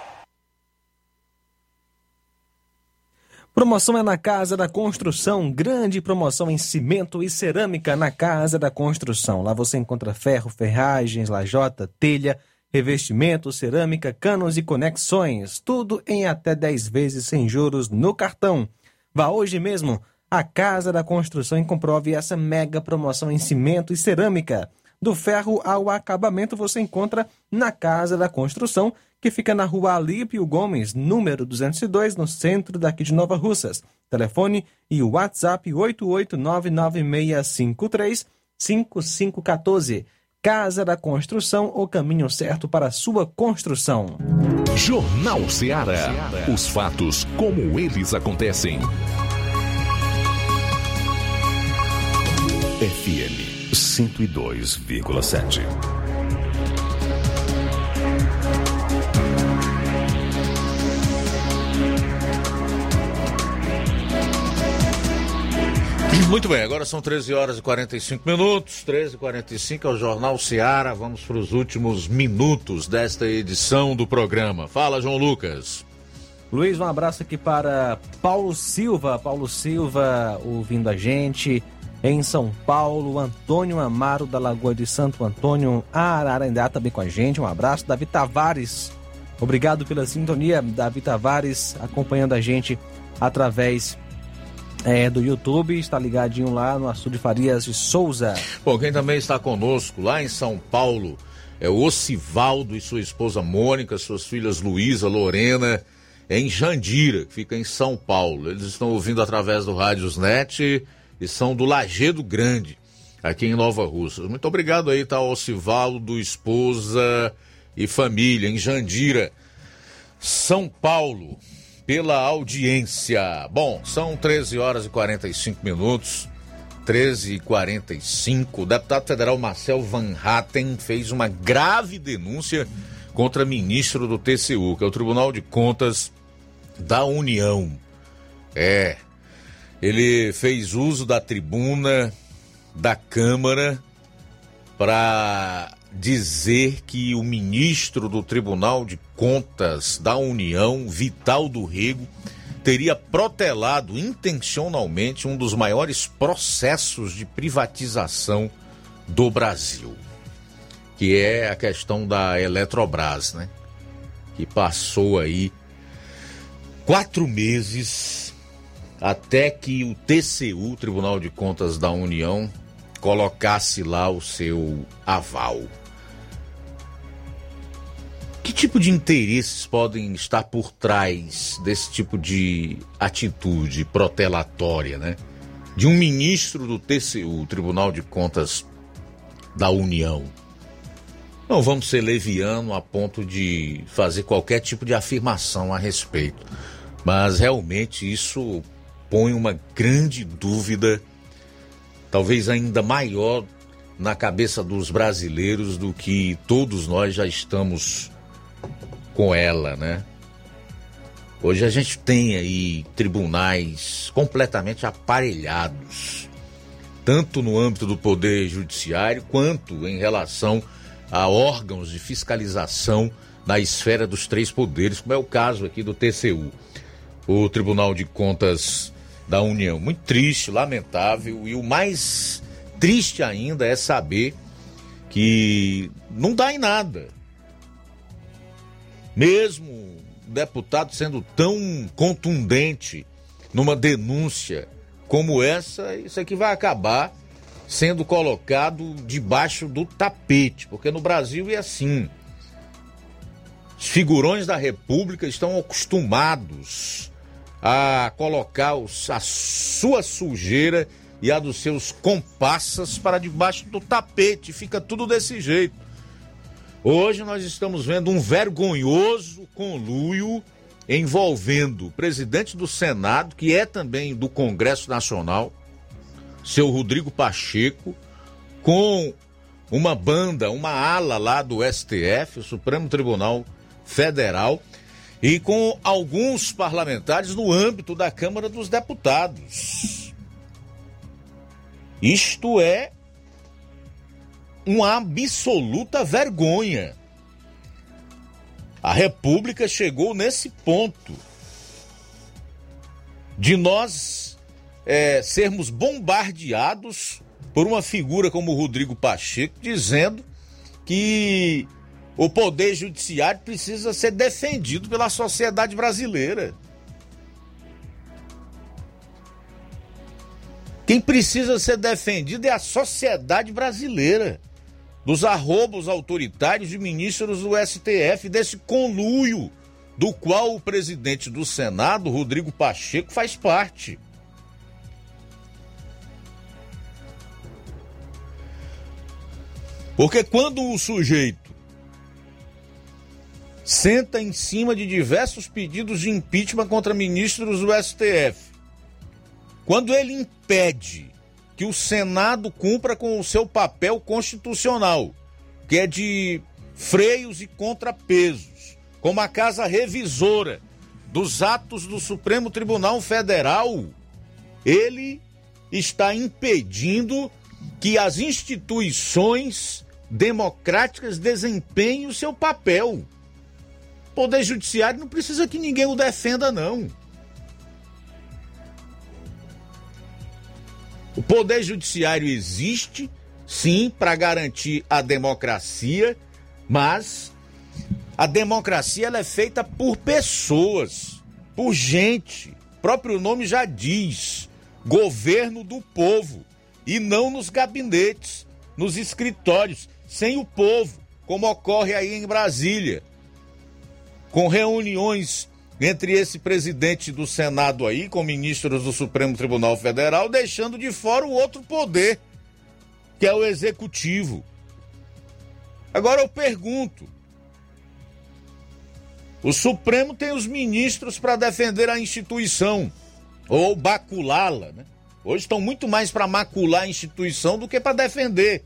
Promoção é na Casa da Construção, grande promoção em cimento e cerâmica na Casa da Construção. Lá você encontra ferro, ferragens, lajota, telha, revestimento, cerâmica, canos e conexões, tudo em até 10 vezes sem juros no cartão. Vá hoje mesmo à Casa da Construção e comprove essa mega promoção em cimento e cerâmica. Do ferro ao acabamento você encontra na Casa da Construção, que fica na rua Alípio Gomes, número 202, no centro daqui de Nova Russas. Telefone e WhatsApp 88996535514. Casa da Construção, o caminho certo para sua construção. Jornal Ceará. Os fatos como eles acontecem. FM 102,7. Muito bem, agora são 13 horas e 45 minutos, 13 e 45 é o Jornal Seara. Vamos para os últimos minutos desta edição do programa. Fala, João Lucas. Luiz, um abraço aqui para Paulo Silva. Paulo Silva ouvindo a gente em São Paulo. Antônio Amaro da Lagoa de Santo Antônio, Ararendá também com a gente. Um abraço. Davi Tavares Obrigado pela sintonia, Davi Tavares, acompanhando a gente através é, do YouTube, está ligadinho lá no Açude Farias de Souza. Bom, quem também está conosco lá em São Paulo é o Ocivaldo e sua esposa Mônica, suas filhas Luísa, Lorena, em Jandira, que fica em São Paulo. Eles estão ouvindo através do Rádios Net e são do Lagedo Grande, aqui em Nova Russa. Muito obrigado aí, tá, Ocivaldo, esposa e família, em Jandira, São Paulo pela audiência. Bom, são 13 horas e 45 minutos. 13 e 45. O deputado federal Marcel Van Hatten fez uma grave denúncia contra ministro do TCU, que é o Tribunal de Contas da União. É. Ele fez uso da tribuna da Câmara para dizer que o ministro do Tribunal de Contas da União, Vital do Rego, teria protelado intencionalmente um dos maiores processos de privatização do Brasil, que é a questão da Eletrobras, né? Que passou aí quatro meses até que o TCU, Tribunal de Contas da União, colocasse lá o seu aval. Que tipo de interesses podem estar por trás desse tipo de atitude protelatória, né? De um ministro do TCU, Tribunal de Contas da União. Não vamos ser leviano a ponto de fazer qualquer tipo de afirmação a respeito, mas realmente isso põe uma grande dúvida, talvez ainda maior na cabeça dos brasileiros do que todos nós já estamos com ela, né? Hoje a gente tem aí tribunais completamente aparelhados, tanto no âmbito do poder judiciário quanto em relação a órgãos de fiscalização na esfera dos três poderes, como é o caso aqui do TCU, o Tribunal de Contas da União. Muito triste, lamentável, e o mais triste ainda é saber que não dá em nada mesmo o deputado sendo tão contundente numa denúncia como essa, isso aqui vai acabar sendo colocado debaixo do tapete, porque no Brasil é assim. Os figurões da República estão acostumados a colocar os, a sua sujeira e a dos seus compassas para debaixo do tapete. Fica tudo desse jeito. Hoje nós estamos vendo um vergonhoso conluio envolvendo o presidente do Senado, que é também do Congresso Nacional, seu Rodrigo Pacheco, com uma banda, uma ala lá do STF, o Supremo Tribunal Federal, e com alguns parlamentares no âmbito da Câmara dos Deputados. Isto é uma absoluta vergonha. A República chegou nesse ponto de nós é, sermos bombardeados por uma figura como Rodrigo Pacheco dizendo que o poder judiciário precisa ser defendido pela sociedade brasileira. Quem precisa ser defendido é a sociedade brasileira dos arrobos autoritários de ministros do STF, desse conluio do qual o presidente do Senado, Rodrigo Pacheco, faz parte. Porque quando o sujeito senta em cima de diversos pedidos de impeachment contra ministros do STF, quando ele impede que o Senado cumpra com o seu papel constitucional, que é de freios e contrapesos, como a casa revisora dos atos do Supremo Tribunal Federal, ele está impedindo que as instituições democráticas desempenhem o seu papel. O Poder Judiciário não precisa que ninguém o defenda, não. O Poder Judiciário existe, sim, para garantir a democracia, mas A democracia ela é feita por pessoas, por gente. O próprio nome já diz: governo do povo. E não nos gabinetes, nos escritórios, sem o povo, como ocorre aí em Brasília. Com reuniões entre esse presidente do Senado aí, com ministros do Supremo Tribunal Federal, deixando de fora o outro poder, que é o executivo. Agora eu pergunto: o Supremo tem os ministros para defender a instituição ou baculá-la, né? Hoje estão muito mais para macular a instituição do que para defender.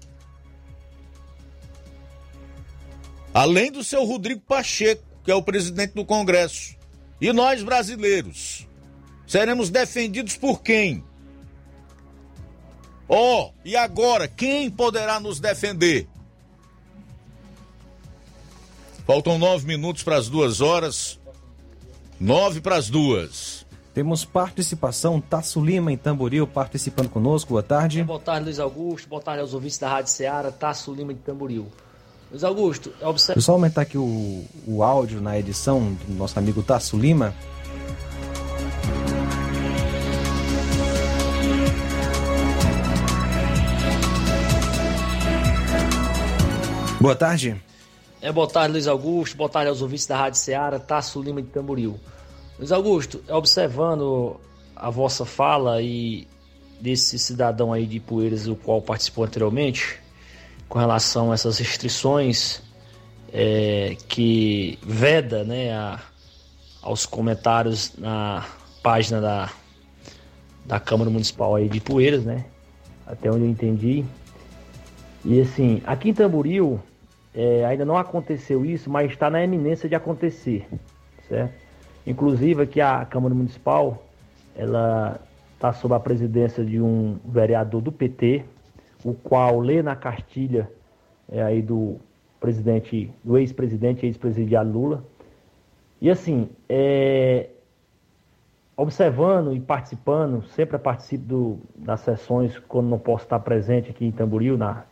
Além do seu Rodrigo Pacheco, que é o presidente do Congresso. E nós brasileiros seremos defendidos por quem? Ó, oh, e agora quem poderá nos defender? Faltam nove minutos para as duas horas. Nove para as duas. Temos participação, Tasso Lima em Tamboril participando conosco. Boa tarde. Boa tarde, Luiz Augusto. Boa tarde aos ouvintes da Rádio Ceará, Tasso Lima de Tamboril. Luiz Augusto, observa. Deixa eu só aumentar aqui o, o áudio na edição do nosso amigo Tasso Lima. Boa tarde. É, boa tarde, Luiz Augusto. Boa tarde aos ouvintes da Rádio Ceará, Tasso Lima de Tamboril. Luiz Augusto, observando a vossa fala e desse cidadão aí de Poeiras, o qual participou anteriormente, com relação a essas restrições é, que veda né, a, aos comentários na página da, da Câmara Municipal aí de Poeiras, né? Até onde eu entendi. E assim, aqui em Tamboril, é, ainda não aconteceu isso, mas está na eminência de acontecer, certo? Inclusive aqui a Câmara Municipal, ela está sob a presidência de um vereador do PT, o qual lê na cartilha é, aí do presidente, do ex-presidente, ex-presidiário Lula. E assim, é, observando e participando, sempre participo do, das sessões quando não posso estar presente aqui em Tamboril, na,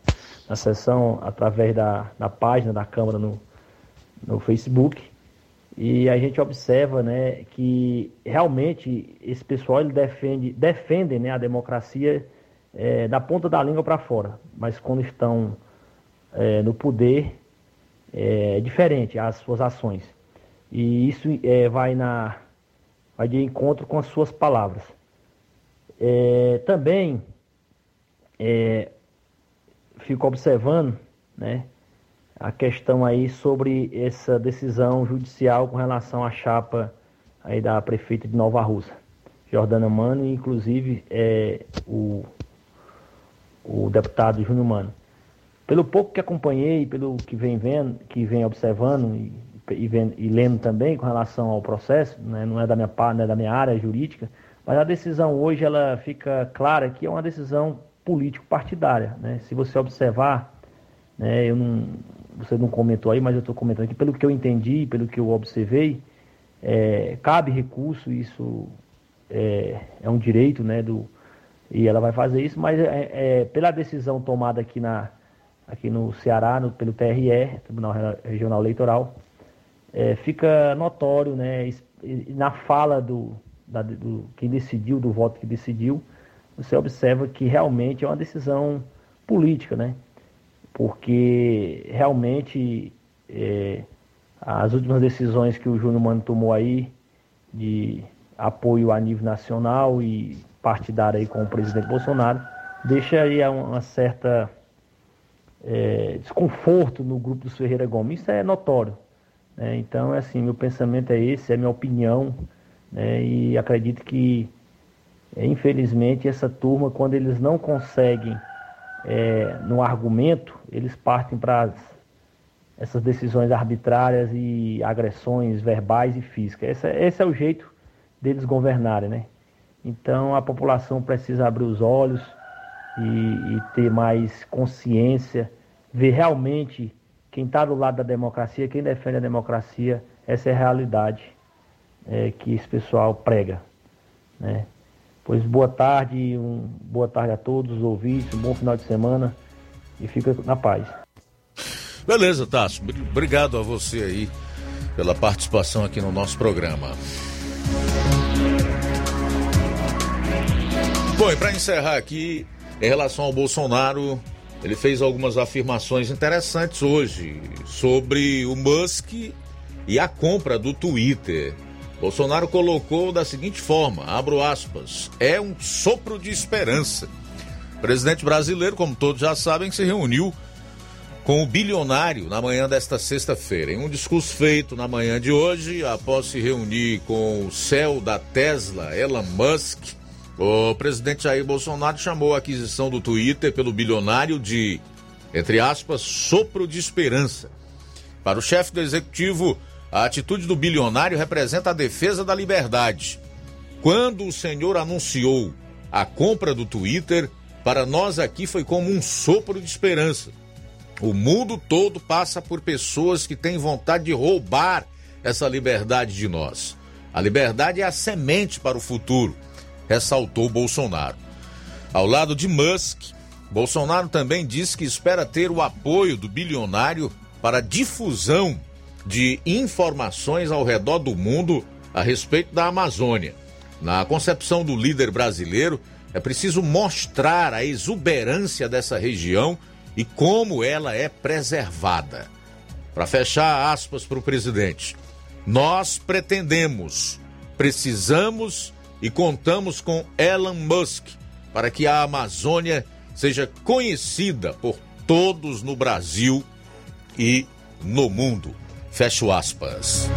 na sessão através da, da página da Câmara no, no Facebook. E a gente observa né, que realmente esse pessoal ele defende, defende né, a democracia é, da ponta da língua para fora, mas quando estão é, no poder é diferente as suas ações. E isso é, vai, na, vai de encontro com as suas palavras. É, também é, fico observando, né, a questão aí sobre essa decisão judicial com relação à chapa aí da prefeita de Nova Russa, Jordana Mano, e inclusive é, o, o deputado Júnior Mano. Pelo pouco que acompanhei, pelo que vem vendo, que vem observando e, e, vendo, e lendo também com relação ao processo, né, não é da minha é da minha área jurídica, mas a decisão hoje ela fica clara que é uma decisão político-partidária. Né? Se você observar, né, eu não, você não comentou aí, mas eu estou comentando aqui, pelo que eu entendi, pelo que eu observei, é, cabe recurso, isso é, é, um direito, né, do, e ela vai fazer isso, mas é, é pela decisão tomada aqui, na, aqui no Ceará, no, pelo TRE, Tribunal Regional Eleitoral, é, fica notório, né, na fala do, da, do quem decidiu, do voto que decidiu, você observa que realmente é uma decisão política, né? Porque realmente é, as últimas decisões que o Júnior Mano tomou aí de apoio a nível nacional e partidário aí com o presidente Bolsonaro, deixa aí uma certa é, desconforto no grupo dos Ferreira Gomes. Isso é notório. Né? Então, é assim, meu pensamento é esse, é minha opinião, né? e acredito que é, infelizmente, essa turma, quando eles não conseguem é, no argumento, eles partem para essas decisões arbitrárias e agressões verbais e físicas. Esse, esse é o jeito deles governarem, né? Então a população precisa abrir os olhos e, e ter mais consciência, ver realmente quem está do lado da democracia, quem defende a democracia, essa é a realidade é, que esse pessoal prega, né? Pois boa tarde, um, boa tarde a todos os ouvintes, um bom final de semana e fica na paz. Beleza, Tasso. Obrigado a você aí pela participação aqui no nosso programa. Bom, e para encerrar aqui, em relação ao Bolsonaro, ele fez algumas afirmações interessantes hoje sobre o Musk e a compra do Twitter. Bolsonaro colocou da seguinte forma: abro aspas, é um sopro de esperança. O presidente brasileiro, como todos já sabem, se reuniu com o bilionário na manhã desta sexta-feira. Em um discurso feito na manhã de hoje, após se reunir com o céu da Tesla, Elon Musk, o presidente Jair Bolsonaro chamou a aquisição do Twitter pelo bilionário de, entre aspas, sopro de esperança. Para o chefe do executivo, a atitude do bilionário representa a defesa da liberdade. Quando o senhor anunciou a compra do Twitter, para nós aqui foi como um sopro de esperança. O mundo todo passa por pessoas que têm vontade de roubar essa liberdade de nós. A liberdade é a semente para o futuro, ressaltou Bolsonaro. Ao lado de Musk, Bolsonaro também disse que espera ter o apoio do bilionário para difusão de informações ao redor do mundo a respeito da Amazônia. Na concepção do líder brasileiro, é preciso mostrar a exuberância dessa região e como ela é preservada. Para fechar aspas para o presidente, nós pretendemos, precisamos e contamos com Elon Musk para que a Amazônia seja conhecida por todos no Brasil e no mundo. Fecho aspas.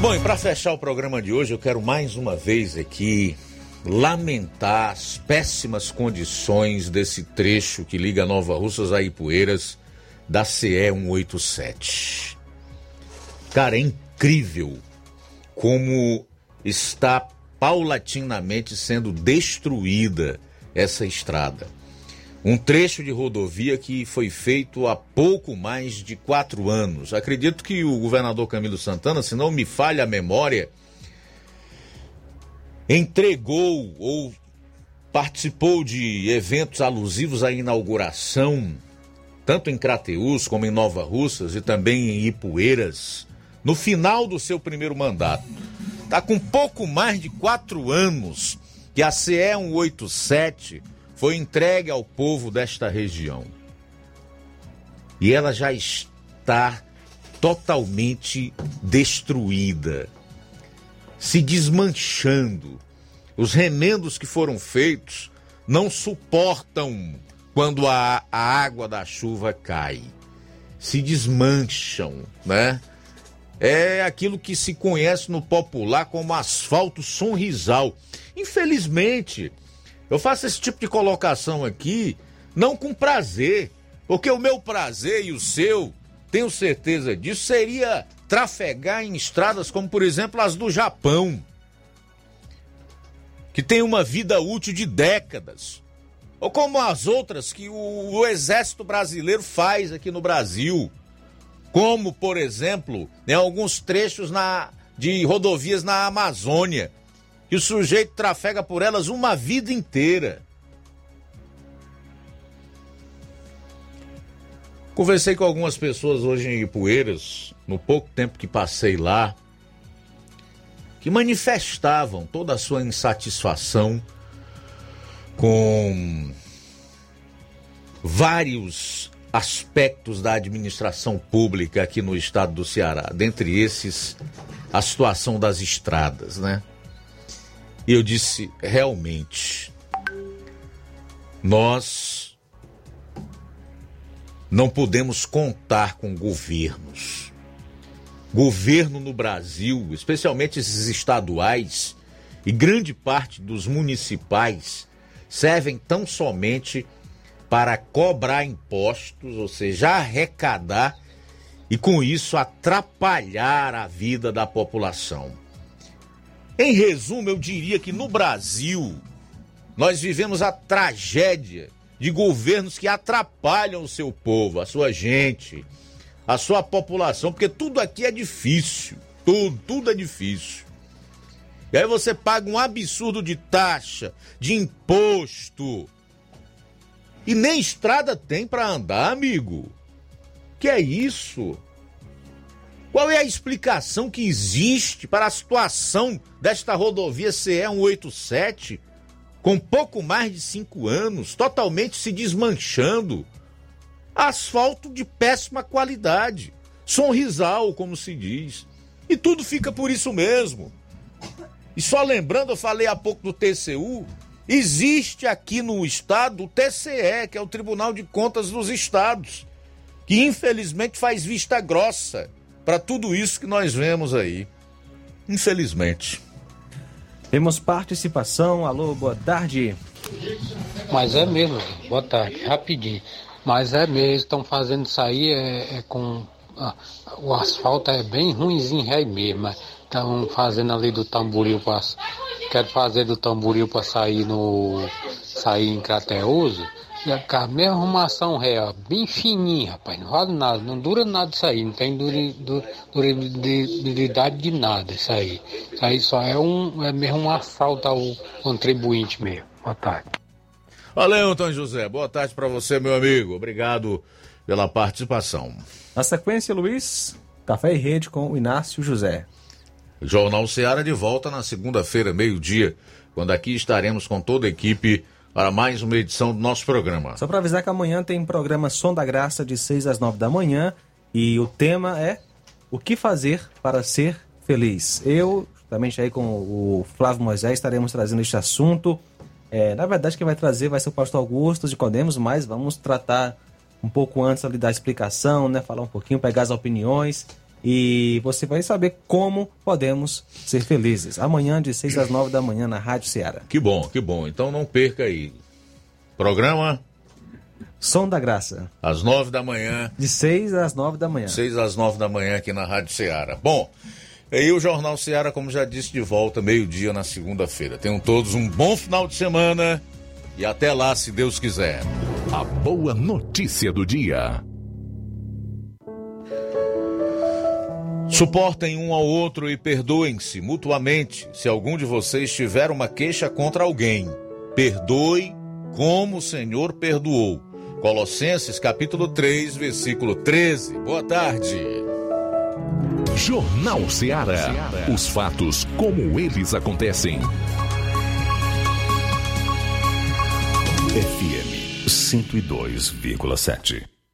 Bom, e para fechar o programa de hoje, eu quero mais uma vez aqui lamentar as péssimas condições desse trecho que liga Nova Russas a Ipueiras da CE 187. Cara, é incrível como está paulatinamente sendo destruída essa estrada. Um trecho de rodovia que foi feito há pouco mais de quatro anos. Acredito que o governador Camilo Santana, se não me falha a memória, entregou ou participou de eventos alusivos à inauguração, tanto em Crateús como em Nova Russas e também em Ipueiras, no final do seu primeiro mandato. Está com pouco mais de quatro anos que a CE 187 foi entregue ao povo desta região. E ela já está totalmente destruída, se desmanchando. Os remendos que foram feitos não suportam quando a, a água da chuva cai. Se desmancham, né? É aquilo que se conhece no popular como asfalto sonrisal. Infelizmente, eu faço esse tipo de colocação aqui não com prazer, porque o meu prazer e o seu, tenho certeza disso, seria trafegar em estradas como, por exemplo, as do Japão, que tem uma vida útil de décadas, ou como as outras que o, o Exército Brasileiro faz aqui no Brasil, como, por exemplo, em alguns trechos na, de rodovias na Amazônia que o sujeito trafega por elas uma vida inteira. Conversei com algumas pessoas hoje em Ipueiras, no pouco tempo que passei lá, que manifestavam toda a sua insatisfação com vários aspectos da administração pública aqui no estado do Ceará, dentre esses a situação das estradas, né? E eu disse: realmente, nós não podemos contar com governos. Governo no Brasil, especialmente esses estaduais e grande parte dos municipais, servem tão somente para cobrar impostos, ou seja, arrecadar e com isso atrapalhar a vida da população. Em resumo, eu diria que no Brasil nós vivemos a tragédia de governos que atrapalham o seu povo, a sua gente, a sua população, porque tudo aqui é difícil. Tudo, tudo é difícil. E aí você paga um absurdo de taxa, de imposto. E nem estrada tem para andar, amigo. Que é isso? Qual é a explicação que existe para a situação desta rodovia CE 187, com pouco mais de cinco anos, totalmente se desmanchando? Asfalto de péssima qualidade, sonrisal, como se diz. E tudo fica por isso mesmo. E só lembrando, eu falei há pouco do TCU, existe aqui no estado o TCE, que é o Tribunal de Contas dos Estados, que infelizmente faz vista grossa para tudo isso que nós vemos aí. Infelizmente. Temos participação. Alô, boa tarde. Mas é mesmo, boa tarde, rapidinho. Mas é mesmo, estão fazendo isso aí é, é com. Ah, o asfalto é bem ruimzinho aí mesmo. Estão fazendo ali do tamboril para. Quero fazer do tamboril para sair no. sair em Crateus. Com a mesma arrumação real, bem fininha, rapaz, não vale nada, não dura nada isso aí, não tem durabilidade de nada isso aí. Isso aí só é um, é mesmo um assalto ao contribuinte mesmo. Boa tarde. Valeu, Antônio José. Boa tarde para você, meu amigo. Obrigado pela participação. Na sequência, Luiz, Café e Rede com o Inácio José. Jornal Seara de volta na segunda-feira, meio-dia, quando aqui estaremos com toda a equipe para mais uma edição do nosso programa. Só para avisar que amanhã tem programa Som da Graça de 6 às 9 da manhã e o tema é o que fazer para ser feliz. Eu, justamente aí com o Flávio Moisés, estaremos trazendo este assunto. É, na verdade, quem vai trazer vai ser o pastor Augusto de Codemos, mas vamos tratar um pouco antes ali da explicação, né? Falar um pouquinho, pegar as opiniões e você vai saber como podemos ser felizes. Amanhã, de 6 às 9 da manhã, na Rádio Ceará. Que bom, que bom. Então não perca aí. Programa. Som da Graça. Às 9 da manhã. De 6 às 9 da manhã. 6 às 9 da manhã aqui na Rádio Ceará. Bom, e o Jornal Ceará, como já disse, de volta meio-dia na segunda-feira. Tenham todos um bom final de semana e até lá, se Deus quiser. A boa notícia do dia. Suportem um ao outro e perdoem-se mutuamente se algum de vocês tiver uma queixa contra alguém. Perdoe como o Senhor perdoou. Colossenses capítulo 3, versículo 13. Boa tarde. Jornal Ceará. Os fatos como eles acontecem. FM 102,7.